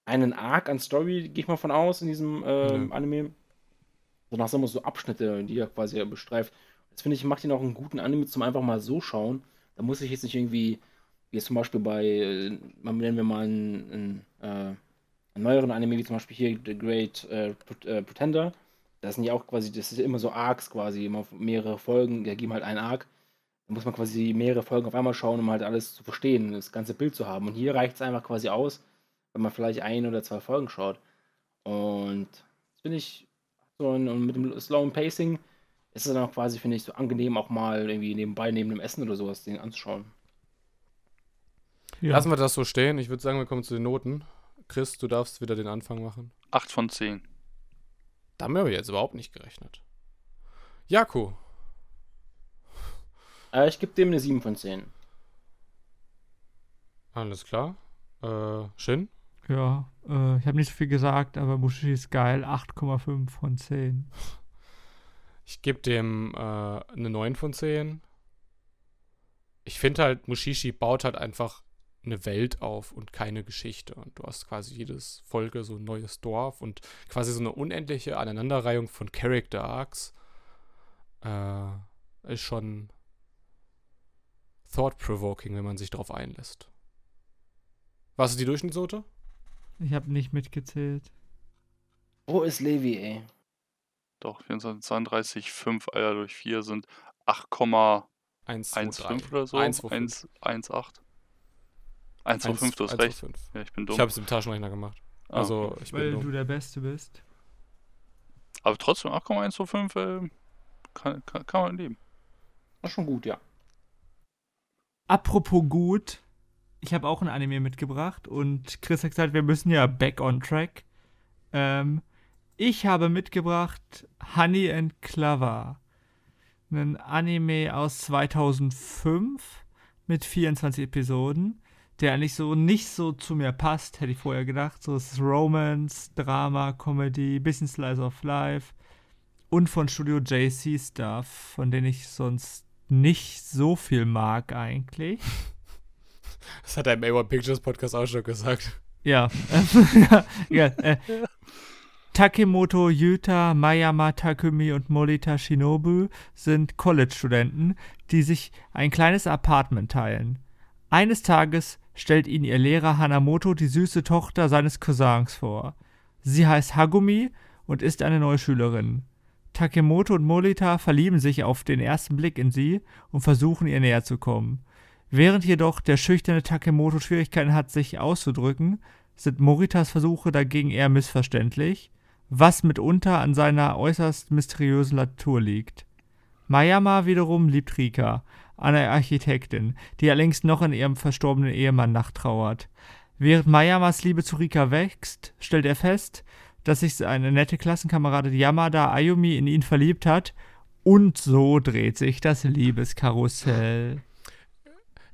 einen Arc an Story, gehe ich mal von aus, in diesem äh, mhm. Anime. Danach sind immer so Abschnitte, die er quasi bestreift. Das finde ich, macht ihn auch einen guten Anime zum einfach mal so schauen. Da muss ich jetzt nicht irgendwie, wie jetzt zum Beispiel bei, äh, nennen wir mal einen, einen, äh, einen, neueren Anime, wie zum Beispiel hier The Great äh, äh, Pretender. Das sind ja auch quasi, das ist immer so Arcs quasi, immer mehrere Folgen, der geben halt einen Arc. Da muss man quasi mehrere Folgen auf einmal schauen, um halt alles zu verstehen, das ganze Bild zu haben. Und hier reicht es einfach quasi aus, wenn man vielleicht ein oder zwei Folgen schaut. Und das finde ich so ein, und mit dem slowen Pacing ist es dann auch quasi, finde ich, so angenehm, auch mal irgendwie nebenbei, neben dem Essen oder sowas, den anzuschauen. Ja. Lassen wir das so stehen. Ich würde sagen, wir kommen zu den Noten. Chris, du darfst wieder den Anfang machen. 8 von 10. Da haben wir jetzt überhaupt nicht gerechnet. Jako. Äh, ich gebe dem eine 7 von 10. Alles klar. Äh, Shin? Ja, äh, ich habe nicht so viel gesagt, aber Mushishi ist geil. 8,5 von 10. Ich gebe dem äh, eine 9 von 10. Ich finde halt, Mushishi baut halt einfach eine Welt auf und keine Geschichte. Und du hast quasi jedes Folge so ein neues Dorf und quasi so eine unendliche Aneinanderreihung von Character Arcs. Äh, ist schon thought-provoking, wenn man sich darauf einlässt. Was ist die Durchschnittsnote? Ich habe nicht mitgezählt. Wo ist Levi, ey? Doch, 24,32,5 Eier durch 4 sind 8,15 oder so. 1,8. 1,5, du hast recht. Ja, ich bin dumm. Ich habe es im Taschenrechner gemacht. Ah, also, okay. ich Weil du der Beste bist. Aber trotzdem, 8,125 äh, kann, kann, kann man leben. Das ist schon gut, ja. Apropos gut, ich habe auch ein Anime mitgebracht und Chris hat gesagt, wir müssen ja back on track. Ähm, ich habe mitgebracht Honey and Clover. Ein Anime aus 2005, mit 24 Episoden, der eigentlich so nicht so zu mir passt, hätte ich vorher gedacht. So es ist Romance, Drama, Comedy, bisschen Slice of Life und von Studio JC Stuff, von denen ich sonst nicht so viel mag eigentlich. [LAUGHS] Das hat der A1 Pictures Podcast auch schon gesagt. Ja. [LAUGHS] ja äh, Takemoto Yuta, Mayama Takumi und Morita Shinobu sind College-Studenten, die sich ein kleines Apartment teilen. Eines Tages stellt ihnen ihr Lehrer Hanamoto die süße Tochter seines Cousins vor. Sie heißt Hagumi und ist eine neue Schülerin. Takemoto und Morita verlieben sich auf den ersten Blick in sie und versuchen ihr näher zu kommen. Während jedoch der schüchterne Takemoto Schwierigkeiten hat, sich auszudrücken, sind Moritas Versuche dagegen eher missverständlich was mitunter an seiner äußerst mysteriösen Natur liegt. Mayama wiederum liebt Rika, eine Architektin, die allerdings noch in ihrem verstorbenen Ehemann nachtrauert. Während Mayamas Liebe zu Rika wächst, stellt er fest, dass sich seine nette Klassenkameradin Yamada Ayumi in ihn verliebt hat, und so dreht sich das Liebeskarussell.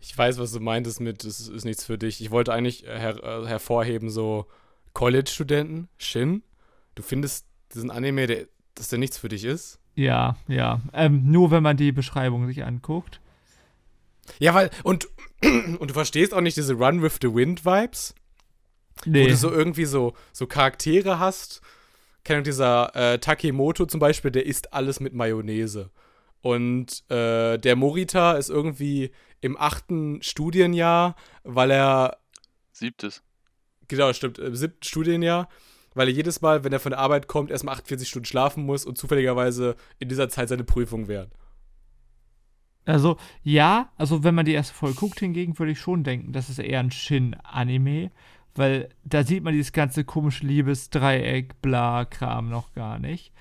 Ich weiß, was du meintest mit, es ist nichts für dich. Ich wollte eigentlich her äh, hervorheben, so College-Studenten, Shin, Du findest diesen Anime, der, dass der nichts für dich ist? Ja, ja. Ähm, nur wenn man die Beschreibung sich anguckt. Ja, weil, und, [CLEARS THROAT] und du verstehst auch nicht diese Run with the Wind Vibes? Nee. Wo du so irgendwie so, so Charaktere hast. Kennt dieser äh, Takemoto zum Beispiel, der isst alles mit Mayonnaise. Und äh, der Morita ist irgendwie im achten Studienjahr, weil er. Siebtes. Genau, stimmt, im siebten Studienjahr, weil er jedes Mal, wenn er von der Arbeit kommt, erstmal 48 Stunden schlafen muss und zufälligerweise in dieser Zeit seine Prüfung wären. Also, ja, also wenn man die erste Folge guckt, hingegen würde ich schon denken, das ist eher ein Shin-Anime, weil da sieht man dieses ganze komische Liebesdreieck, bla, Kram noch gar nicht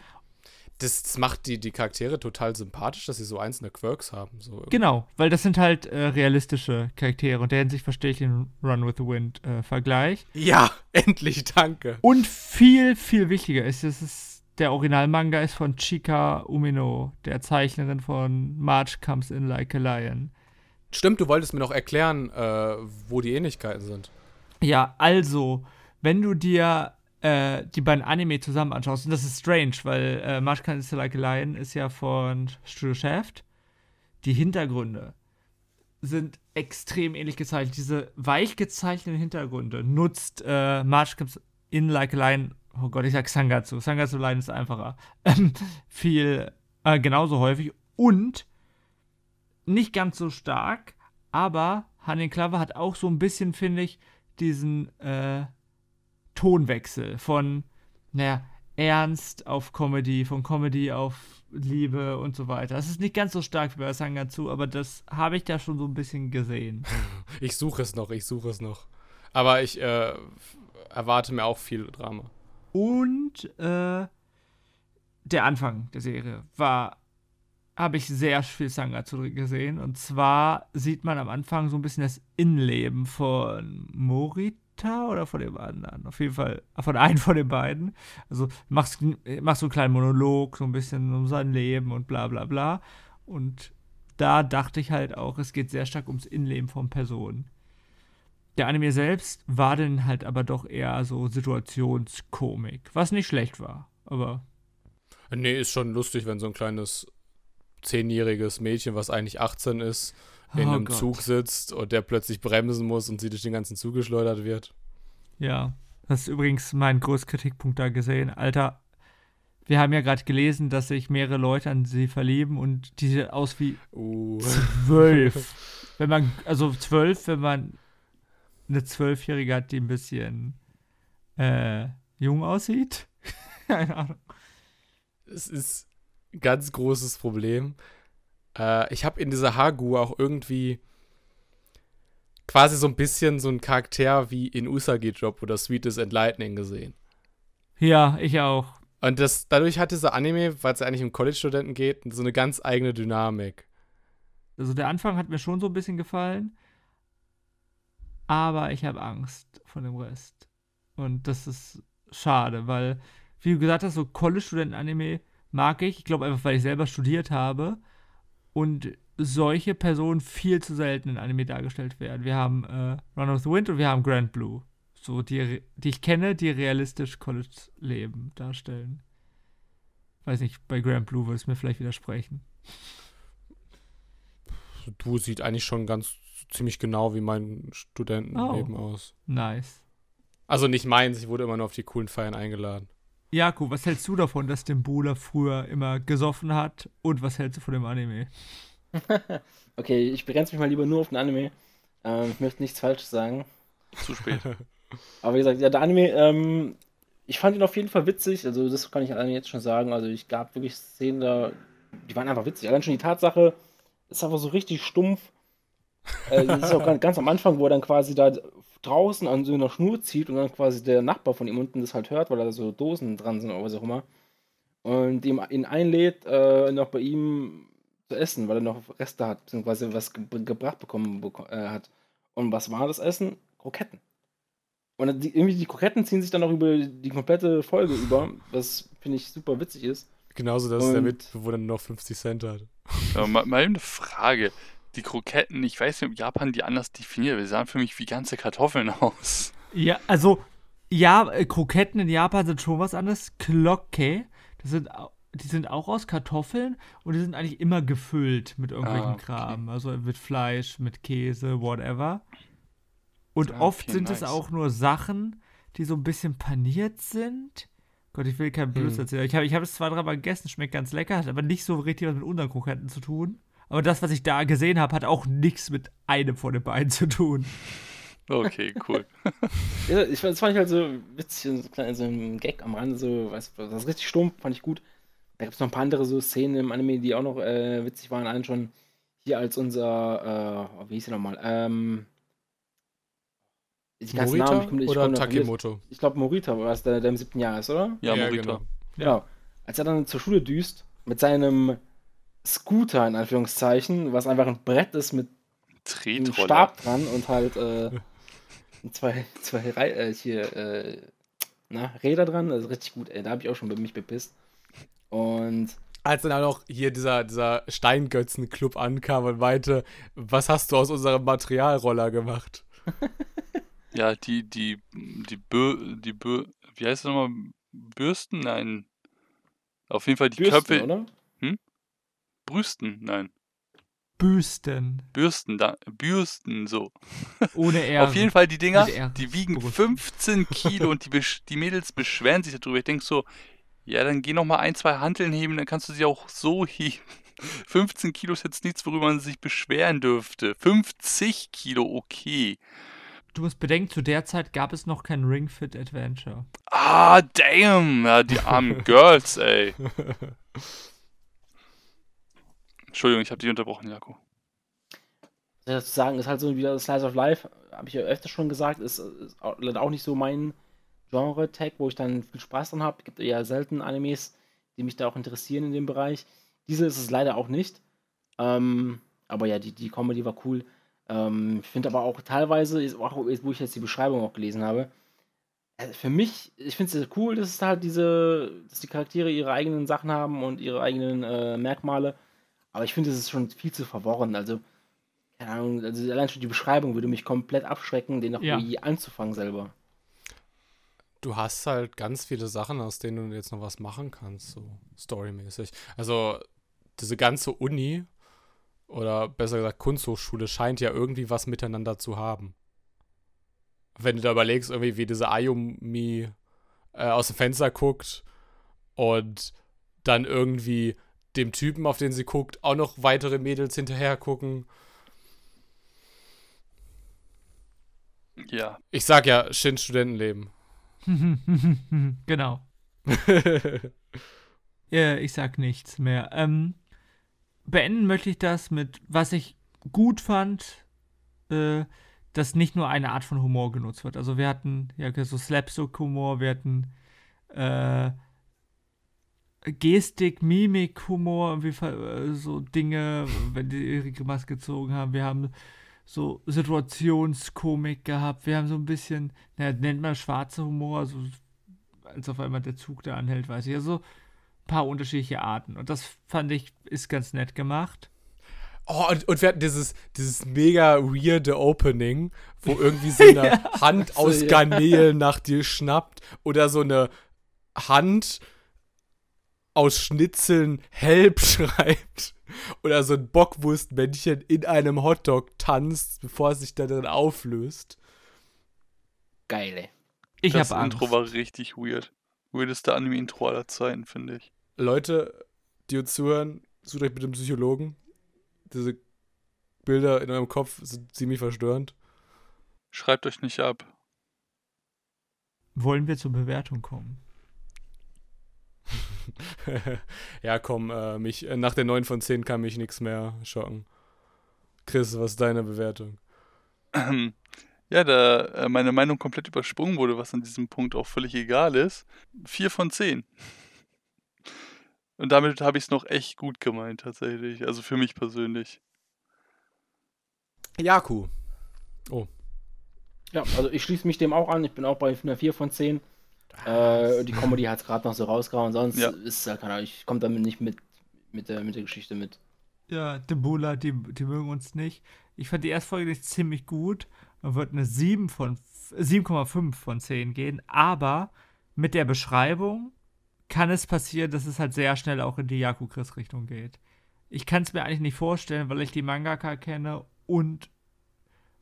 das, das, macht die, die Charaktere total sympathisch, dass sie so einzelne Quirks haben. So genau, weil das sind halt äh, realistische Charaktere und der Hinsicht verstehe ich den Run with the Wind äh, Vergleich. Ja, [LAUGHS] endlich, danke. Und viel, viel wichtiger ist, es ist der Originalmanga ist von Chika Umino, der Zeichnerin von March Comes in Like a Lion. Stimmt, du wolltest mir noch erklären, äh, wo die Ähnlichkeiten sind. Ja, also, wenn du dir äh, die beiden Anime zusammen anschaust. Und das ist strange, weil äh, March is Like a Lion ist ja von Studio Shaft. Die Hintergründe sind extrem ähnlich gezeichnet. Diese weich gezeichneten Hintergründe nutzt äh, March in Like a Lion, oh Gott, ich sag Sangatsu. Sangatsu Lion ist einfacher. Ähm, viel, äh, genauso häufig. Und nicht ganz so stark, aber Hanin Clover hat auch so ein bisschen, finde ich, diesen äh, Tonwechsel von, naja, Ernst auf Comedy, von Comedy auf Liebe und so weiter. Das ist nicht ganz so stark wie bei Sangatsu, aber das habe ich da schon so ein bisschen gesehen. Ich suche es noch, ich suche es noch. Aber ich äh, erwarte mir auch viel Drama. Und äh, der Anfang der Serie war, habe ich sehr viel Sangatsu gesehen. Und zwar sieht man am Anfang so ein bisschen das Innenleben von Morit Ritter oder von dem anderen? Auf jeden Fall von einem von den beiden. Also machst, machst so einen kleinen Monolog, so ein bisschen um sein Leben und bla bla bla. Und da dachte ich halt auch, es geht sehr stark ums Innenleben von Personen. Der Anime selbst war dann halt aber doch eher so Situationskomik, was nicht schlecht war, aber. Nee, ist schon lustig, wenn so ein kleines zehnjähriges Mädchen, was eigentlich 18 ist, in oh einem Gott. Zug sitzt und der plötzlich bremsen muss und sie durch den ganzen Zug geschleudert wird. Ja, das ist übrigens mein größter Kritikpunkt da gesehen. Alter, wir haben ja gerade gelesen, dass sich mehrere Leute an sie verlieben und die sieht aus wie uh. zwölf. wenn man, also zwölf, wenn man eine Zwölfjährige hat, die ein bisschen äh, jung aussieht. [LAUGHS] Keine Ahnung. Es ist ein ganz großes Problem. Äh, ich habe in dieser Hagu auch irgendwie quasi so ein bisschen so einen Charakter wie in Usagi Drop oder Sweetest and Lightning gesehen. Ja, ich auch. Und das, dadurch hat dieser Anime, weil es ja eigentlich um College-Studenten geht, so eine ganz eigene Dynamik. Also der Anfang hat mir schon so ein bisschen gefallen, aber ich habe Angst vor dem Rest. Und das ist schade, weil, wie du gesagt hast, so College-Studenten-Anime mag ich. Ich glaube einfach, weil ich selber studiert habe und solche Personen viel zu selten in Anime dargestellt werden. Wir haben äh, Run of the Wind und wir haben Grand Blue. So, die, die ich kenne, die realistisch College-Leben darstellen. Weiß nicht, bei Grand Blue würde es mir vielleicht widersprechen. Du sieht eigentlich schon ganz ziemlich genau wie mein Studentenleben Oh. aus. Nice. Also nicht meins, ich wurde immer nur auf die coolen Feiern eingeladen. Jakob, was hältst du davon, dass Dimbula früher immer gesoffen hat? Und was hältst du von dem Anime? [LAUGHS] Okay, ich begrenze mich mal lieber nur auf den Anime. Ähm, ich möchte nichts Falsches sagen. Zu spät. [LAUGHS] Aber wie gesagt, ja, der Anime, ähm, ich fand ihn auf jeden Fall witzig. Also, das kann ich alleine jetzt schon sagen. Also, ich gab wirklich Szenen da, die waren einfach witzig. Allein schon die Tatsache, ist einfach so richtig stumpf. Äh, das ist auch ganz, ganz am Anfang, wo er dann quasi da draußen an so einer Schnur zieht und dann quasi der Nachbar von ihm unten das halt hört, weil da so Dosen dran sind oder was auch immer. Und ihm, ihn einlädt, äh, noch bei ihm zu essen, weil er noch Reste hat, beziehungsweise was ge gebracht bekommen beko äh, hat. Und was war das Essen? Kroketten. Und dann die, irgendwie die Kroketten ziehen sich dann auch über die komplette Folge über, was finde ich super witzig ist. Genauso, dass der Und- Mitbewohner nur noch 50 Cent hat. Aber mal, mal eine Frage. Die Kroketten, ich weiß nicht, ob Japan die anders definiert. Die sahen für mich wie ganze Kartoffeln [LAUGHS] aus. Ja, also, ja, äh, Kroketten in Japan sind schon was anderes. Glocke, das sind, die sind auch aus Kartoffeln und die sind eigentlich immer gefüllt mit irgendwelchen Ah, okay. Kram. Also mit Fleisch, mit Käse, whatever. Und Ah, oft okay, sind es nice. auch nur Sachen, die so ein bisschen paniert sind. Gott, ich will kein Blödsinn Hm. erzählen. Ich habe ich hab es zwei, dreimal gegessen, schmeckt ganz lecker, hat aber nicht so richtig was mit unseren Kroketten zu tun. Aber das, was ich da gesehen habe, hat auch nichts mit einem von den beiden zu tun. Okay, cool. [LAUGHS] Ja, ich, das fand ich halt so witzig, so, klein, so ein Gag am Rande, so, weiß, das ist richtig stumpf, fand ich gut. Da gibt es noch ein paar andere so Szenen im Anime, die auch noch äh, witzig waren. Einen schon hier als unser, äh, oh, wie hieß der nochmal? Ähm, die ganzen Namen, ich komm- ich oder. Takemoto? Ich glaube, Morita war es, der, der im siebten Jahr ist, oder? Ja, Ja, Morita. genau. Genau. Als er dann zur Schule düst, mit seinem Scooter, in Anführungszeichen, was einfach ein Brett ist mit einem. Stab dran und halt äh, [LAUGHS] zwei, zwei Rei äh, hier, äh, na, Räder dran, also richtig gut, ey, da habe ich auch schon bei mich bepisst. Und Als dann auch noch hier dieser, dieser Steingötzen-Club ankam und meinte, was hast du aus unserem Materialroller gemacht? [LAUGHS] Ja, die, die, die Bö, die Bö, wie heißt das nochmal? Bürsten? Nein. Auf jeden Fall die Bürsten, Köpfe. oder? Brüsten? Nein. Büsten. Bürsten, da, Bürsten, so. Ohne R. Auf jeden Fall die Dinger, die wiegen Brust. 15 Kilo und die, die Mädels beschweren sich darüber. Ich denke so, ja, dann geh noch mal ein, zwei Hanteln heben, dann kannst du sie auch so heben. [LAUGHS] 15 Kilo ist jetzt nichts, worüber man sich beschweren dürfte. 50 Kilo, okay. Du musst bedenken, zu der Zeit gab es noch kein Ring Fit Adventure. Ah, damn. Ja, die armen [LAUGHS] Girls, ey. [LAUGHS] Entschuldigung, ich habe dich unterbrochen, Jako. ich dazu sagen, ist halt so wieder Slice of Life, habe ich ja öfter schon gesagt, ist, ist auch, nicht so mein Genre-Tag, wo ich dann viel Spaß dran habe. Gibt eher selten Animes, die mich da auch interessieren in dem Bereich. Diese ist es leider auch nicht. Ähm, aber ja, die, die Comedy war cool. Ähm, ich finde aber auch teilweise, auch, wo ich jetzt die Beschreibung auch gelesen habe, äh, für mich, ich finde es cool, dass es halt diese, dass die Charaktere ihre eigenen Sachen haben und ihre eigenen äh, Merkmale. Aber ich finde, es ist schon viel zu verworren. Also, keine Ahnung, also allein schon die Beschreibung würde mich komplett abschrecken, den noch Ja. je anzufangen selber. Du hast halt ganz viele Sachen, aus denen du jetzt noch was machen kannst, so storymäßig. Also, diese ganze Uni oder besser gesagt Kunsthochschule scheint ja irgendwie was miteinander zu haben. Wenn du da überlegst, irgendwie, wie diese Ayumi äh, aus dem Fenster guckt und dann irgendwie dem Typen, auf den sie guckt, auch noch weitere Mädels hinterher gucken. Ja, Ich sag ja, Shin Studentenleben. [LAUGHS] genau. [LAUGHS] Ja, ich sag nichts mehr. Ähm, beenden möchte ich das mit, was ich gut fand, äh, dass nicht nur eine Art von Humor genutzt wird. Also wir hatten ja so Slapstick-Humor, wir hatten äh, Gestik, Mimik, Humor, äh, so Dinge, wenn die ihre Grimasse gezogen haben. Wir haben so Situationskomik gehabt. Wir haben so ein bisschen, na, nennt man schwarzer Humor, so als auf einmal der Zug da anhält, weiß ich. Also ein paar unterschiedliche Arten. Und das fand ich, ist ganz nett gemacht. Oh, und, und wir hatten dieses, dieses mega weirde Opening, wo irgendwie so [LAUGHS] eine Hand So, aus ja. Garnelen nach dir schnappt oder so eine Hand aus Schnitzeln Help [LAUGHS] schreibt oder so ein Bockwurstmännchen in einem Hotdog tanzt, bevor es sich da drin auflöst. Geil, ey. Ich das habe Angst. Intro war richtig weird. Weirdeste Anime-Intro aller Zeiten, finde ich. Leute, die uns zuhören, sucht euch bitte einen Psychologen. Diese Bilder in eurem Kopf sind ziemlich verstörend. Schreibt euch nicht ab. Wollen wir zur Bewertung kommen? [LAUGHS] ja, komm, äh, mich, äh, nach der 9 von 10 kann mich nichts mehr schocken. Chris, was ist deine Bewertung? [CLEARS THROAT] Ja, da äh, meine Meinung komplett übersprungen wurde, was an diesem Punkt auch völlig egal ist. 4 von 10. Und damit habe ich es noch echt gut gemeint, tatsächlich. Also für mich persönlich. Jaku. Ja, also ich schließe mich dem auch an. Ich bin auch bei einer 4 von 10. Äh, die Comedy hat es gerade noch so rausgehauen. Sonst Ja. ist ja keine Ahnung, ich komme damit nicht mit, mit, der, mit der Geschichte mit. Ja, Debula, die, die mögen uns nicht. Ich fand die erste Folge nicht ziemlich gut. Man wird eine 7 von 7,5 von 10 gehen, aber mit der Beschreibung kann es passieren, dass es halt sehr schnell auch in die Yaku-Chris-Richtung geht. Ich kann es mir eigentlich nicht vorstellen, weil ich die Mangaka kenne und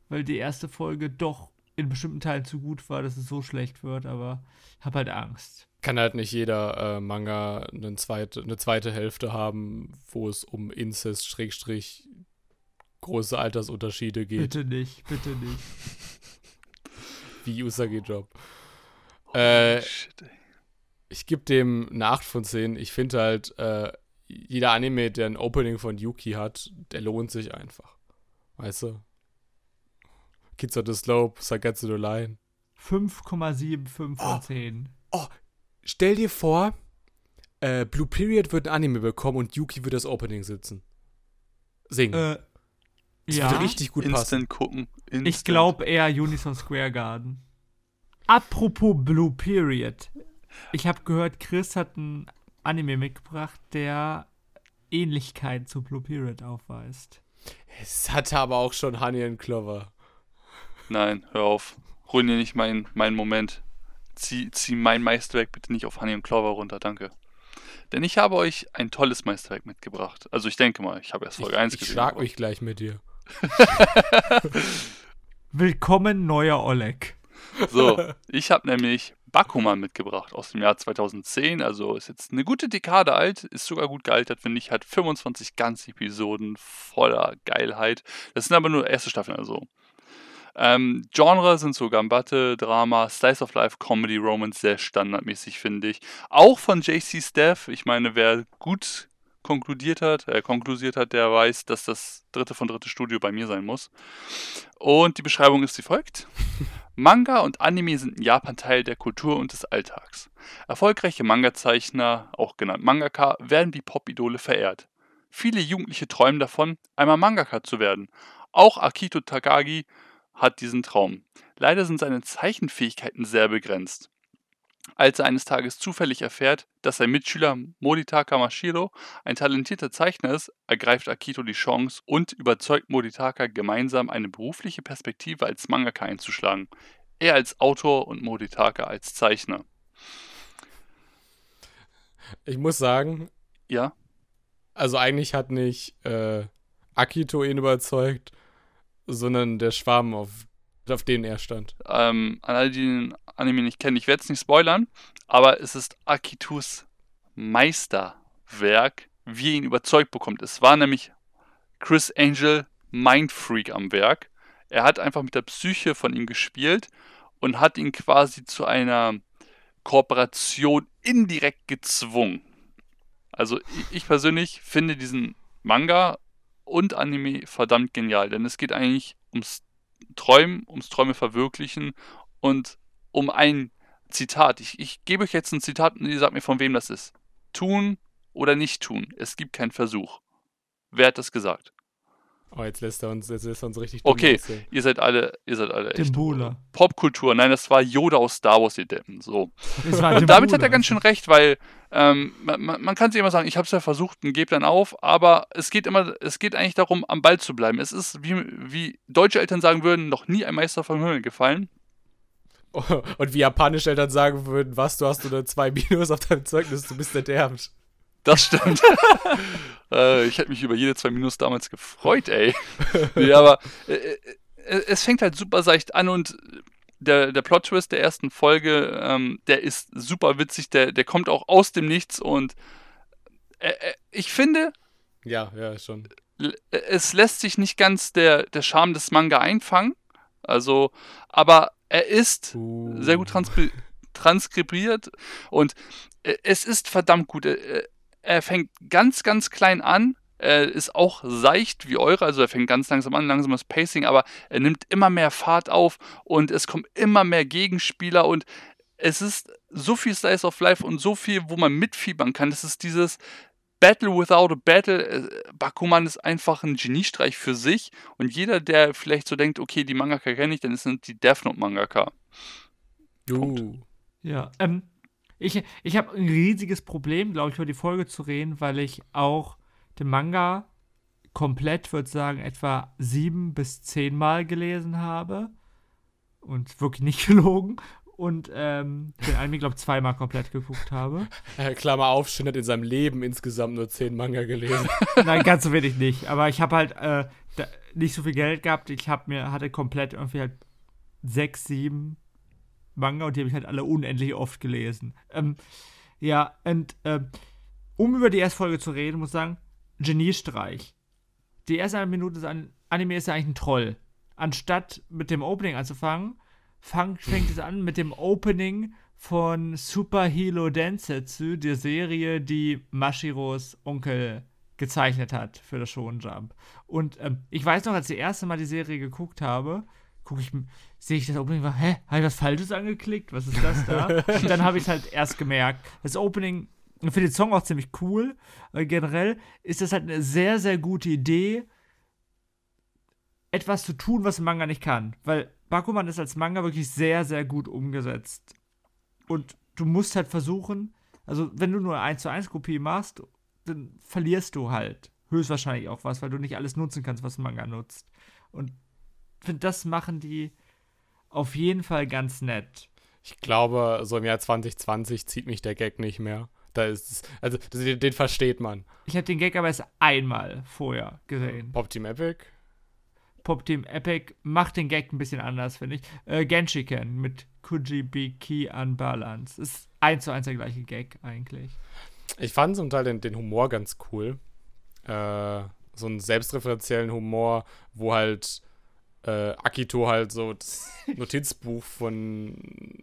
weil die erste Folge doch in bestimmten Teilen zu gut war, dass es so schlecht wird, aber hab halt Angst. Kann halt nicht jeder äh, Manga eine zweite, eine zweite Hälfte haben, wo es um Inzest, Schrägstrich, große Altersunterschiede geht, Bitte nicht, bitte nicht. [LAUGHS] wie Usagi-Job. Äh, Shit, ey. ich gebe dem eine 8 von 10. Ich finde halt, äh, jeder Anime, der ein Opening von Yuki hat, der lohnt sich einfach. Weißt du? Kids of the Slope, Sakatsu no Line. 5,75 von Oh. 10. Stell dir vor, äh, Blue Period wird ein Anime bekommen und Yuki wird das Opening sitzen. Singen. Äh, das ja. würde richtig gut passen. Instant gucken. Instant. Ich glaube eher Unison Square Garden. Apropos Blue Period. Ich habe gehört, Chris hat einen Anime mitgebracht, der Ähnlichkeit zu Blue Period aufweist. Es hatte aber auch schon Honey and Clover. Nein, hör auf. Ruinier nicht meinen mein Moment. Zieh, zieh mein Meisterwerk bitte nicht auf Honey und Clover runter, danke. Denn ich habe euch ein tolles Meisterwerk mitgebracht. Also ich denke mal, ich habe erst Folge 1 ich gesehen. schlag aber- mich gleich mit dir. [LAUGHS] Willkommen, neuer Oleg. So, [LAUGHS] ich habe nämlich Bakuman mitgebracht aus dem Jahr 2010. Also ist jetzt eine gute Dekade alt, ist sogar gut gealtert, finde ich. Hat 25 ganze Episoden voller Geilheit. Das sind aber nur erste Staffeln, also. Ähm, Genre sind so Gambatte, Drama, Slice of Life, Comedy, Romance, sehr standardmäßig, finde ich. Auch von JC Staff. Ich meine, wer gut konkludiert hat, äh, konklusiert hat, der weiß, dass das dritte von dritte Studio bei mir sein muss. Und die Beschreibung ist wie folgt. [LAUGHS] Manga und Anime sind in Japan Teil der Kultur und des Alltags. Erfolgreiche Manga-Zeichner, auch genannt Mangaka, werden wie Pop-Idole verehrt. Viele Jugendliche träumen davon, einmal Mangaka zu werden. Auch Akito Takagi hat diesen Traum. Leider sind seine Zeichenfähigkeiten sehr begrenzt. Als er eines Tages zufällig erfährt, dass sein Mitschüler Moditaka Mashiro ein talentierter Zeichner ist, ergreift Akito die Chance und überzeugt Moditaka gemeinsam eine berufliche Perspektive als Mangaka einzuschlagen. Er als Autor und Moditaka als Zeichner. Ich muss sagen, Ja, also eigentlich hat nicht äh, Akito ihn überzeugt, sondern der Schwarm, auf, auf den er stand. ähm, an alle, die den Anime nicht kennen, ich werde es nicht spoilern, aber es ist Akitos Meisterwerk, wie er ihn überzeugt bekommt. Es war nämlich Chris Angel Mindfreak am Werk. Er hat einfach mit der Psyche von ihm gespielt und hat ihn quasi zu einer Kooperation indirekt gezwungen. Also ich persönlich finde diesen Manga und Anime verdammt genial, denn es geht eigentlich ums Träumen, ums Träume verwirklichen und um ein Zitat. Ich, ich gebe euch jetzt ein Zitat und ihr sagt mir, von wem das ist. Tun oder nicht tun. Es gibt keinen Versuch. Wer hat das gesagt? Oh, jetzt lässt er uns, jetzt lässt er uns richtig dumm Okay, aussehen. ihr seid alle, ihr seid alle echt. Dimbula. Popkultur, nein, das war Yoda aus Star Wars, ihr Deppen. So. Und damit hat er ganz schön recht, weil ähm, man, man kann sich immer sagen, ich habe es ja versucht und gebe dann auf, aber es geht immer, es geht eigentlich darum, am Ball zu bleiben. Es ist, wie, wie deutsche Eltern sagen würden, noch nie ein Meister vom Himmel gefallen. [LAUGHS] Und wie japanische Eltern sagen würden, was, du hast nur zwei Minus auf deinem Zeugnis, du bist erderbt. Das stimmt. [LAUGHS] äh, ich hätte mich über jede zwei Minus damals gefreut, ey. [LAUGHS] nee, aber äh, äh, es fängt halt super seicht an und der, der Plot-Twist der ersten Folge, ähm, der ist super witzig, der, der kommt auch aus dem Nichts und äh, äh, ich finde, Ja, ja, schon. es lässt sich nicht ganz der, der Charme des Manga einfangen. Also, aber er ist Uh. sehr gut transkri transkribiert und äh, es ist verdammt gut. Er fängt ganz, ganz klein an. Er ist auch seicht wie eure, also er fängt ganz langsam an, langsames Pacing, aber er nimmt immer mehr Fahrt auf und es kommen immer mehr Gegenspieler und es ist so viel Slice of Life und so viel, wo man mitfiebern kann. Es ist dieses Battle without a Battle. Äh, Bakuman ist einfach ein Geniestreich für sich und jeder, der vielleicht so denkt, okay, die Mangaka kenne ich, dann sind die Death Note Mangaka. Uh. Ja, ähm, ich, ich habe ein riesiges Problem, glaube ich, über die Folge zu reden, weil ich auch den Manga komplett, würde sagen, etwa sieben bis zehn Mal gelesen habe. Und wirklich nicht [LAUGHS] gelogen. Und ähm, den Anime, glaube ich, zweimal komplett geguckt habe. [LAUGHS] Klammer auf, Shin hat in seinem Leben insgesamt nur zehn Manga gelesen. [LAUGHS] Nein, ganz so wenig nicht. Aber ich habe halt äh, nicht so viel Geld gehabt. Ich habe mir, hatte komplett irgendwie halt sechs, sieben Manga und die habe ich halt alle unendlich oft gelesen. Ähm, ja, und ähm, um über die erste Folge zu reden, muss ich sagen, Geniestreich. Die erste Minute des An Anime ist ja eigentlich ein Troll. Anstatt mit dem Opening anzufangen, fang, fängt es an mit dem Opening von Super Hero Densetsu, der Serie, die Mashiros Onkel gezeichnet hat für das Shonen Jump. Und ähm, ich weiß noch, als ich das erste Mal die Serie geguckt habe, gucke ich, sehe ich das Opening, war, hä, habe ich was Falsches angeklickt? Was ist das da? Und [LAUGHS] dann habe ich es halt erst gemerkt. Das Opening, ich finde den Song auch ziemlich cool. Äh, generell ist das halt eine sehr, sehr gute Idee, etwas zu tun, was ein Manga nicht kann. Weil Bakuman ist als Manga wirklich sehr, sehr gut umgesetzt. Und du musst halt versuchen, also wenn du nur eine 1 zu 1 Kopie machst, dann verlierst du halt höchstwahrscheinlich auch was, weil du nicht alles nutzen kannst, was ein Manga nutzt. Und finde, das machen die auf jeden Fall ganz nett. Ich glaube, so im Jahr 2020 zieht mich der Gag nicht mehr. Da ist es, also das, den, den versteht man. Ich habe den Gag aber erst einmal vorher gesehen. Pop Team Epic? Pop Team Epic macht den Gag ein bisschen anders, finde ich. Äh, Genshiken mit Kujibiki Unbalance. Ist eins zu eins der gleiche Gag eigentlich. Ich fand zum Teil den, den Humor ganz cool. Äh, so einen selbstreferenziellen Humor, wo halt äh, Akito halt so das Notizbuch von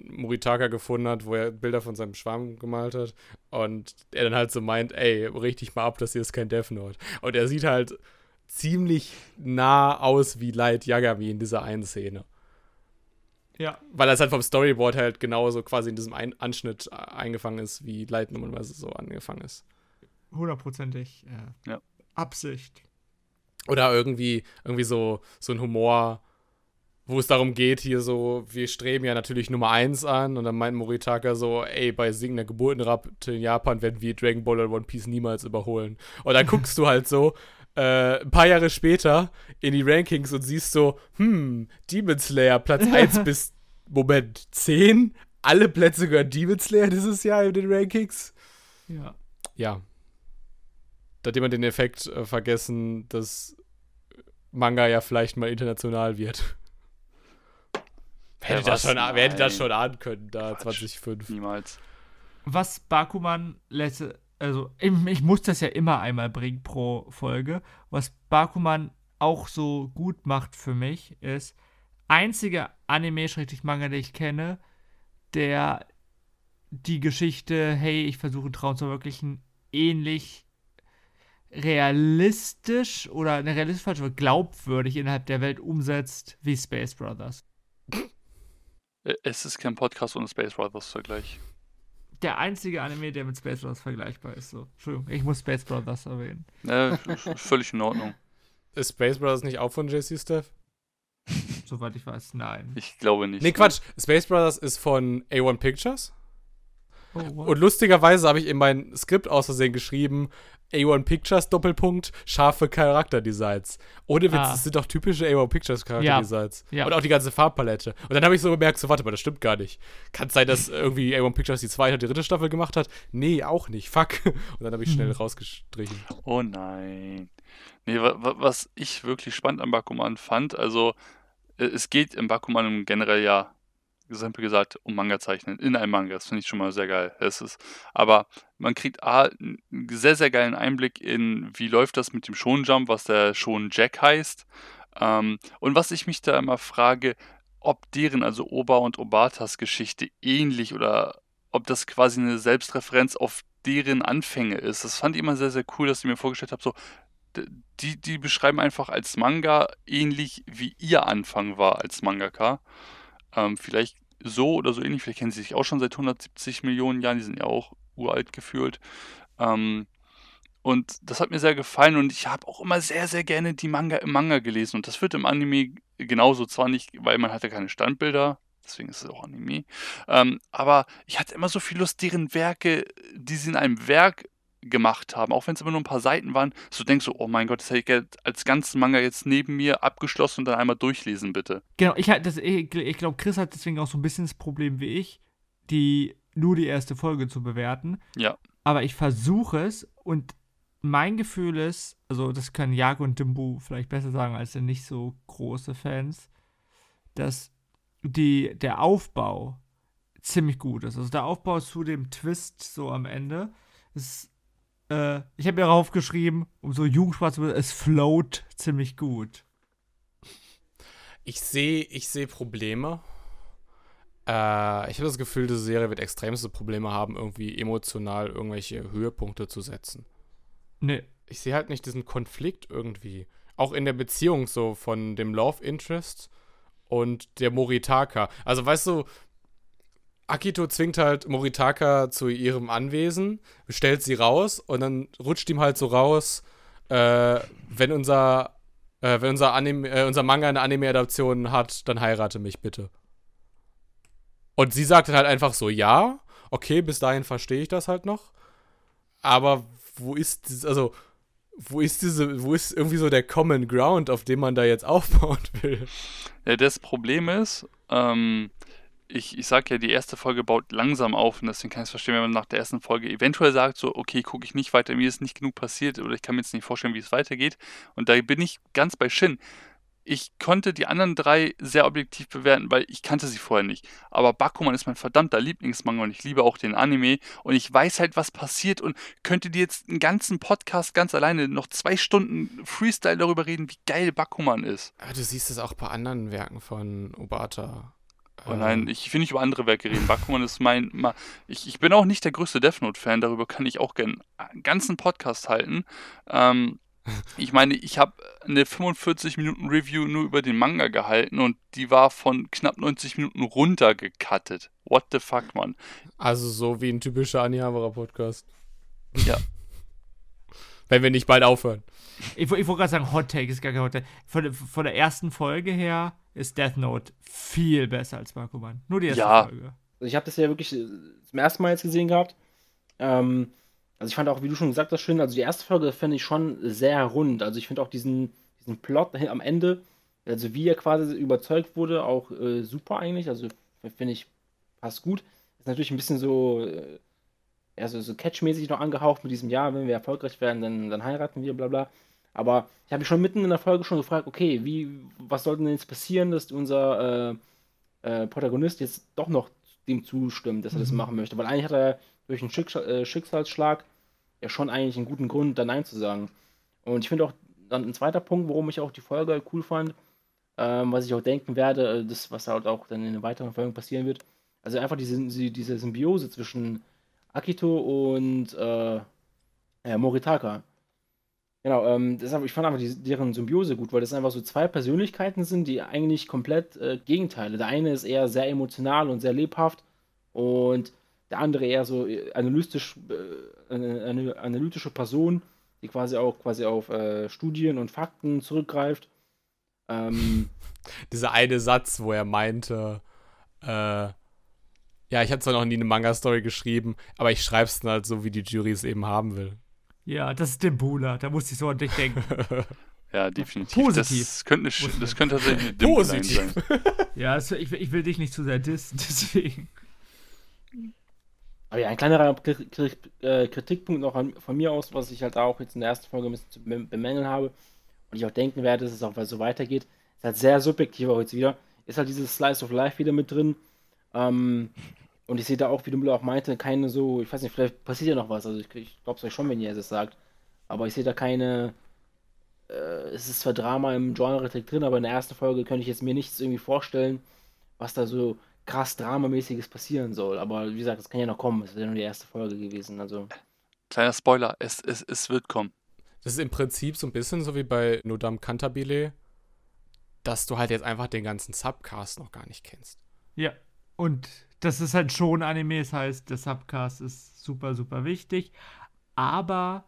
Muritaka gefunden hat, wo er Bilder von seinem Schwarm gemalt hat. Und er dann halt so meint, ey, richtig mal ab, das hier ist kein Death Note. Und er sieht halt ziemlich nah aus wie Light Yagami in dieser einen Szene. Ja. Weil das halt vom Storyboard halt genauso quasi in diesem ein Anschnitt äh, eingefangen ist, wie Light normalerweise so angefangen ist. Hundertprozentig. Äh, Ja. Absicht. Oder irgendwie, irgendwie so, so ein Humor, wo es darum geht, hier so, wir streben ja natürlich Nummer 1 an und dann meint Moritaka so, ey, bei singender Geburtenrate in Japan werden wir Dragon Ball oder One Piece niemals überholen. Und dann guckst du halt so, äh, ein paar Jahre später in die Rankings und siehst so, hm, Demon Slayer, Platz 1 [LAUGHS] bis, Moment, 10? Alle Plätze gehören Demon Slayer dieses Jahr in den Rankings? Ja. Ja. Da hat jemand den Effekt äh, vergessen, dass Manga ja vielleicht mal international wird. Wer hätte, das was? schon, wer hätte das schon ahnen können, da Quatsch. 2005. Niemals. Was Bakuman letzte, also ich, ich muss das ja immer einmal bringen pro Folge. Was Bakuman auch so gut macht für mich, ist einziger Anime-Manga, den ich kenne, der die Geschichte, hey, ich versuche einen Traum zu verwirklichen, ähnlich realistisch oder ne, realistisch falsch, aber glaubwürdig innerhalb der Welt umsetzt wie Space Brothers. Äh, Es ist kein Podcast ohne Space Brothers Vergleich. Der einzige Anime, der mit Space Brothers vergleichbar ist. So. Entschuldigung, ich muss Space Brothers erwähnen. Äh, völlig in Ordnung. ist Space Brothers nicht auch von JC Steph? Soweit ich weiß, nein. Ich glaube nicht. Nee, Quatsch. Space Brothers ist von A1 Pictures. Oh? Und lustigerweise habe ich in mein Skript aus Versehen geschrieben, A1 Pictures Doppelpunkt, scharfe Charakterdesigns. Ohne Witz, Ah. das sind doch typische A1 Pictures Charakterdesigns. Ja. Und auch die ganze Farbpalette. Und dann habe ich so gemerkt, so warte mal, das stimmt gar nicht. Kann es sein, dass irgendwie A1 Pictures die zweite und die dritte Staffel gemacht hat? Nee, auch nicht. Fuck. [LAUGHS] Und dann habe ich schnell Mhm. rausgestrichen. Oh nein. Nee, wa wa was ich wirklich spannend am Bakuman fand, also äh, es geht im Bakuman im generell ja, simpel gesagt, um Manga zeichnen. In einem Manga. Das finde ich schon mal sehr geil. Es ist, aber man kriegt A, einen sehr, sehr geilen Einblick in, wie läuft das mit dem Shonen Jump, was der Shonen Jack heißt. Ähm, und was ich mich da immer frage, ob deren, also Oba und Obatas Geschichte ähnlich oder ob das quasi eine Selbstreferenz auf deren Anfänge ist. Das fand ich immer sehr, sehr cool, dass ich mir vorgestellt habe, so, die, die beschreiben einfach als Manga ähnlich wie ihr Anfang war als Mangaka. Ähm, vielleicht so oder so ähnlich, vielleicht kennen sie sich auch schon seit 170 Millionen Jahren, die sind ja auch uralt gefühlt. Ähm, und das hat mir sehr gefallen und ich habe auch immer sehr, sehr gerne die Manga im Manga gelesen. Und das wird im Anime genauso, zwar nicht, weil man hatte keine Standbilder, deswegen ist es auch Anime. Ähm, aber ich hatte immer so viel Lust, deren Werke, die sie in einem Werk gemacht haben, auch wenn es immer nur ein paar Seiten waren, so denkst du, oh mein Gott, das hätte ich als ganzen Manga jetzt neben mir abgeschlossen und dann einmal durchlesen, bitte. Genau, ich, halt das- ich, ich glaube, Chris hat deswegen auch so ein bisschen das Problem wie ich, die nur die erste Folge zu bewerten. Ja. Aber ich versuche es und mein Gefühl ist, also das können Jag und Dimbu vielleicht besser sagen als nicht so große Fans, dass die, der Aufbau ziemlich gut ist. Also der Aufbau zu dem Twist so am Ende ist, äh, ich habe mir darauf geschrieben, um so Jugendsprache zu es float ziemlich gut. Ich sehe ich seh Probleme. Äh, ich habe das Gefühl, diese Serie wird extremste Probleme haben, irgendwie emotional irgendwelche Höhepunkte zu setzen. Nee, Ich sehe halt nicht diesen Konflikt irgendwie. Auch in der Beziehung so von dem Love Interest und der Moritaka. Also weißt du, Akito zwingt halt Moritaka zu ihrem Anwesen, stellt sie raus und dann rutscht ihm halt so raus, äh, wenn unser, äh, wenn unser, Anime, äh, unser Manga eine Anime-Adaption hat, dann heirate mich bitte. Und sie sagt dann halt einfach so, ja, okay, bis dahin verstehe ich das halt noch. Aber wo ist also, wo ist diese, wo ist irgendwie so der Common Ground, auf dem man da jetzt [LAUGHS] aufbauen will? Ja, das Problem ist, ähm, ich, ich sag ja, die erste Folge baut langsam auf und deswegen kann ich es verstehen, wenn man nach der ersten Folge eventuell sagt, so, okay, gucke ich nicht weiter, mir ist nicht genug passiert oder ich kann mir jetzt nicht vorstellen, wie es weitergeht. Und da bin ich ganz bei Shin. Ich konnte die anderen drei sehr objektiv bewerten, weil ich kannte sie vorher nicht. Aber Bakuman ist mein verdammter Lieblingsmanga und ich liebe auch den Anime und ich weiß halt, was passiert und könnte dir jetzt einen ganzen Podcast ganz alleine noch zwei Stunden Freestyle darüber reden, wie geil Bakuman ist. Ah, du siehst es auch bei anderen Werken von Obata. Oh nein, ich will nicht über andere Werke reden. Bakuman ist mein. Ma ich, ich bin auch nicht der größte Death Note-Fan, darüber kann ich auch gerne einen ganzen Podcast halten. Ähm, [LAUGHS] ich meine, ich habe eine 45-Minuten-Review nur über den Manga gehalten und die war von knapp 90 Minuten runtergecuttet. What the fuck, Mann? Also so wie ein typischer Anihabara-Podcast. Ja. [LAUGHS] Wenn wir nicht bald aufhören. Ich, ich wollte gerade sagen, Hot Take ist gar kein Hot Take. Von, der- von der ersten Folge her ist Death Note viel besser als Bakuman. Nur die erste Ja. Folge. Also ich habe das ja wirklich äh, zum ersten Mal jetzt gesehen gehabt. Ähm, also ich fand auch, wie du schon gesagt hast, schön, also die erste Folge finde ich schon sehr rund. Also ich finde auch diesen, diesen Plot am Ende, also wie er quasi überzeugt wurde, auch äh, super eigentlich. Also finde ich passt gut. Ist natürlich ein bisschen so, äh, ja, so, catchmäßig noch angehaucht mit diesem Ja, wenn wir erfolgreich werden, dann, dann heiraten wir, bla bla. Aber ich habe mich schon mitten in der Folge schon gefragt, okay, wie, was sollte denn jetzt passieren, dass unser äh, äh, Protagonist jetzt doch noch dem zustimmt, dass er das Mhm. machen möchte. Weil eigentlich hat er durch einen Schicksal, äh, Schicksalsschlag ja schon eigentlich einen guten Grund, da Nein zu sagen. Und ich finde auch dann ein zweiter Punkt, warum ich auch die Folge cool fand, ähm, was ich auch denken werde, äh, das, was halt auch dann in den weiteren Folgen passieren wird. Also einfach diese diese Symbiose zwischen Akito und äh, ja, Moritaka. Genau, ähm, deshalb, ich fand einfach die, deren Symbiose gut, weil das einfach so zwei Persönlichkeiten sind, die eigentlich komplett äh, Gegenteile. Der eine ist eher sehr emotional und sehr lebhaft und der andere eher so äh, analytisch, äh, eine analytische Person, die quasi auch quasi auf äh, Studien und Fakten zurückgreift. Ähm, [LAUGHS] Dieser eine Satz, wo er meinte, äh, ja, ich habe zwar noch nie eine Manga-Story geschrieben, aber ich schreibe es dann halt so, wie die Jury es eben haben will. Ja, das ist Dembula. Da musste ich so an dich denken. [LAUGHS] Ja, definitiv. Positiv. Das könnte, eine- das könnte tatsächlich eine Positiv. sein. [LAUGHS] [LAUGHS] ja, es, ich, will- ich will dich nicht zu sehr dissen, deswegen. aber ja, ein kleinerer äh, Kritikpunkt noch an, von mir aus, was ich halt auch jetzt in der ersten Folge ein bisschen zu bem- bemängeln habe und ich auch denken werde, dass es auch so weitergeht, ist halt sehr subjektiv auch jetzt wieder, ist halt dieses Slice of Life wieder mit drin. Ähm, und ich sehe da auch, wie Dumbledore auch meinte, keine so, ich weiß nicht, vielleicht passiert ja noch was. Also ich, ich glaube es euch schon, wenn ihr es sagt. Aber ich sehe da keine. Äh, es ist zwar Drama im Genre drin, aber in der ersten Folge könnte ich jetzt mir nichts irgendwie vorstellen, was da so krass Dramamäßiges passieren soll. Aber wie gesagt, das kann ja noch kommen. Es ist ja nur die erste Folge gewesen. Also. Kleiner Spoiler, es, es, es wird kommen. Das ist im Prinzip so ein bisschen so wie bei Nodam Cantabile, dass du halt jetzt einfach den ganzen Subcast noch gar nicht kennst. Ja. Und das ist halt schon Anime, das heißt, der Subcast ist super, super wichtig. Aber,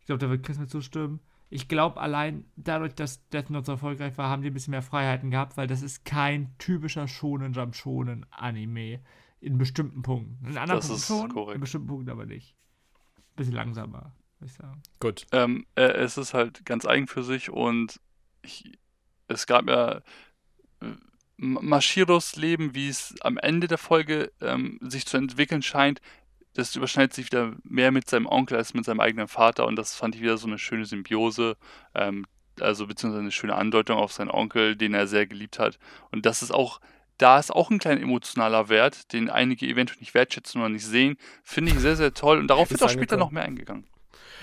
ich glaube, da wird Chris mir zustimmen. Ich glaube, allein dadurch, dass Death Note so erfolgreich war, haben die ein bisschen mehr Freiheiten gehabt, weil das ist kein typischer Shonen Jump Shonen Anime. In bestimmten Punkten. In anderen Das Punkten ist schon, korrekt. in bestimmten Punkten aber nicht. Bisschen langsamer, würde ich sagen. Gut. Ähm, äh, es ist halt ganz eigen für sich und ich, es gab ja Mashiros Leben, wie es am Ende der Folge ähm, sich zu entwickeln scheint, das überschneidet sich wieder mehr mit seinem Onkel als mit seinem eigenen Vater und das fand ich wieder so eine schöne Symbiose, ähm, also beziehungsweise eine schöne Andeutung auf seinen Onkel, den er sehr geliebt hat. Und das ist auch, da ist auch ein kleiner emotionaler Wert, den einige eventuell nicht wertschätzen oder nicht sehen, finde ich sehr, sehr toll und darauf Ist wird auch später noch mehr eingegangen.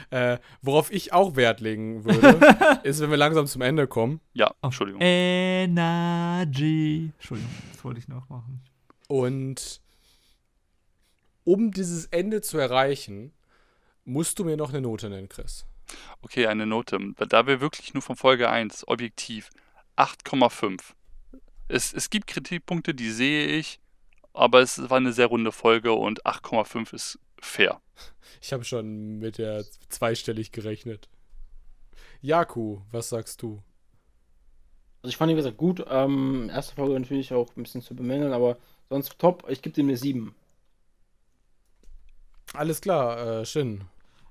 Äh, worauf ich auch Wert legen würde, [LAUGHS] ist, wenn wir langsam zum Ende kommen Ja. Entschuldigung. Energy. Entschuldigung, das wollte ich noch machen. und um dieses Ende zu erreichen, musst du mir noch eine Note nennen, Chris. Okay, eine Note. Da wir wirklich nur von Folge 1 objektiv 8,5. Es, es gibt Kritikpunkte, die sehe ich, aber es war eine sehr runde Folge und 8,5 ist fair. [LAUGHS] Ich habe schon mit der zweistellig gerechnet. Jaku, was sagst du? Also ich fand ihn, wie gesagt, gut. Ähm, erste Folge natürlich auch ein bisschen zu bemängeln, aber sonst top. Ich gebe dem eine 7. Alles klar, äh, Shin.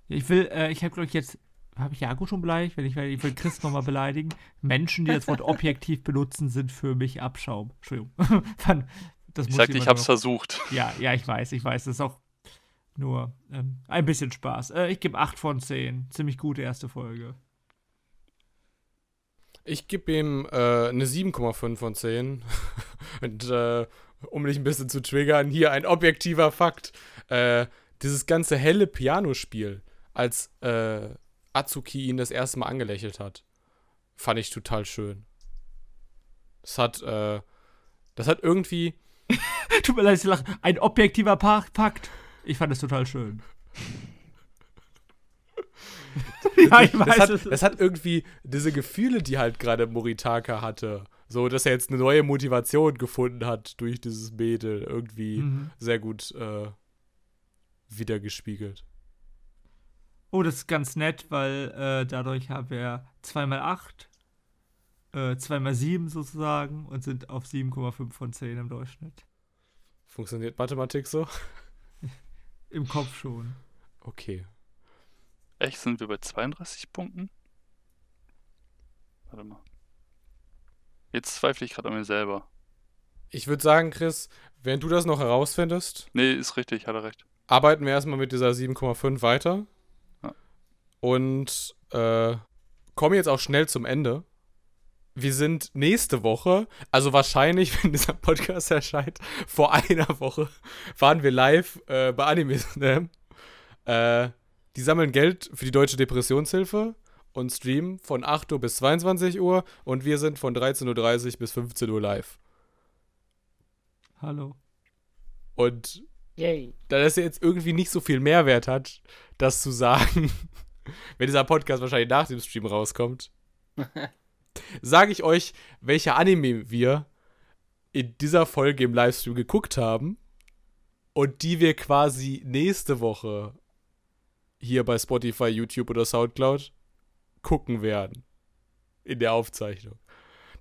Ich will, äh, ich habe, glaube ich, jetzt, habe ich Jago schon beleidigt? Wenn ich, ich will Chris nochmal beleidigen. Menschen, die das Wort objektiv benutzen, sind für mich Abschaum. Entschuldigung. [LAUGHS] Das Ich muss sagte, ich hab's noch- versucht. Ja, ja, ich weiß, ich weiß. Das ist auch nur ähm, ein bisschen Spaß. Äh, ich gebe 8 von 10. Ziemlich gute erste Folge. Ich gebe ihm äh, eine 7,5 von 10. [LAUGHS] Und äh, um dich ein bisschen zu triggern, hier ein objektiver Fakt. Äh, dieses ganze helle Pianospiel, als äh, Atsuki ihn das erste Mal angelächelt hat, fand ich total schön. Das hat, äh, das hat irgendwie, [LAUGHS] Tut mir leid, ich lache. Ein objektiver Pa- Fakt. Ich fand es total schön. [LAUGHS] ja, ich das weiß hat, es. das hat irgendwie diese Gefühle, die halt gerade Moritaka hatte. So, dass er jetzt eine neue Motivation gefunden hat durch dieses Mädel. Irgendwie Mhm. sehr gut äh, wiedergespiegelt. Oh, das ist ganz nett, weil äh, dadurch haben wir 2x8, äh, 2x7 sozusagen und sind auf 7,5 von 10 im Durchschnitt. Funktioniert Mathematik so? Im Kopf schon. Okay. Echt, sind wir bei 32 Punkten? Warte mal. Jetzt zweifle ich gerade an mir selber. Ich würde sagen, Chris, wenn du das noch herausfindest, Nee, ist richtig, hat er recht. arbeiten wir erstmal mit dieser 7,5 weiter. Ja. Und äh, kommen jetzt auch schnell zum Ende. Wir sind nächste Woche, also wahrscheinlich, [LAUGHS] wenn dieser Podcast erscheint, vor einer Woche, waren wir live äh, bei Anime Slam. Äh, die sammeln Geld für die Deutsche Depressionshilfe und streamen von 8 Uhr bis 22 Uhr und wir sind von 13.30 Uhr bis 15 Uhr live. Hallo. Und Yay. da das jetzt irgendwie nicht so viel Mehrwert hat, das zu sagen, [LAUGHS] wenn dieser Podcast wahrscheinlich nach dem Stream rauskommt, [LAUGHS] sage ich euch, welche Anime wir in dieser Folge im Livestream geguckt haben und die wir quasi nächste Woche hier bei Spotify, YouTube oder Soundcloud gucken werden. In der Aufzeichnung.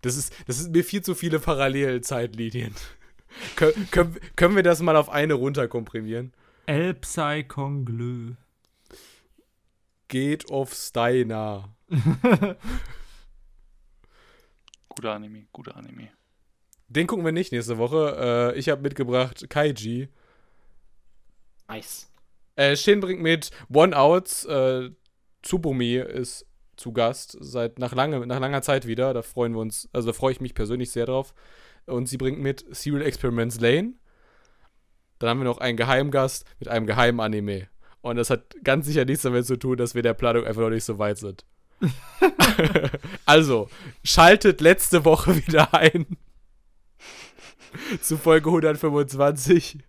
Das ist, das sind mir viel zu viele Parallelzeitlinien. [LAUGHS] Kön können, können wir das mal auf eine runterkomprimieren? Elpsai Conglö. Geht auf Steiner. [LAUGHS] Guter Anime, guter Anime. Den gucken wir nicht nächste Woche. Äh, ich habe mitgebracht Kaiji. Nice. Äh, Shin bringt mit One Outs. Äh, Tsubumi ist zu Gast seit nach, lange, nach langer Zeit wieder. Da freuen wir uns, also da freue ich mich persönlich sehr drauf. Und sie bringt mit Serial Experiments Lane. Dann haben wir noch einen Geheimgast mit einem geheimen Anime. Und das hat ganz sicher nichts damit zu tun, dass wir der Planung einfach noch nicht so weit sind. [LAUGHS] also, schaltet letzte Woche wieder ein. zu Folge 125.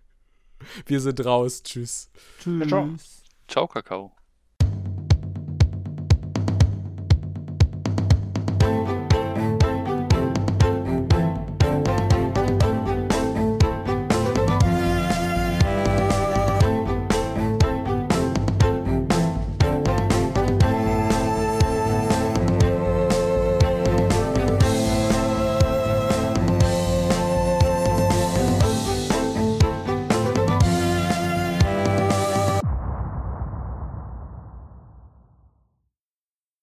Wir sind raus. Tschüss. Tschüss. Ciao. Ciao, Kakao.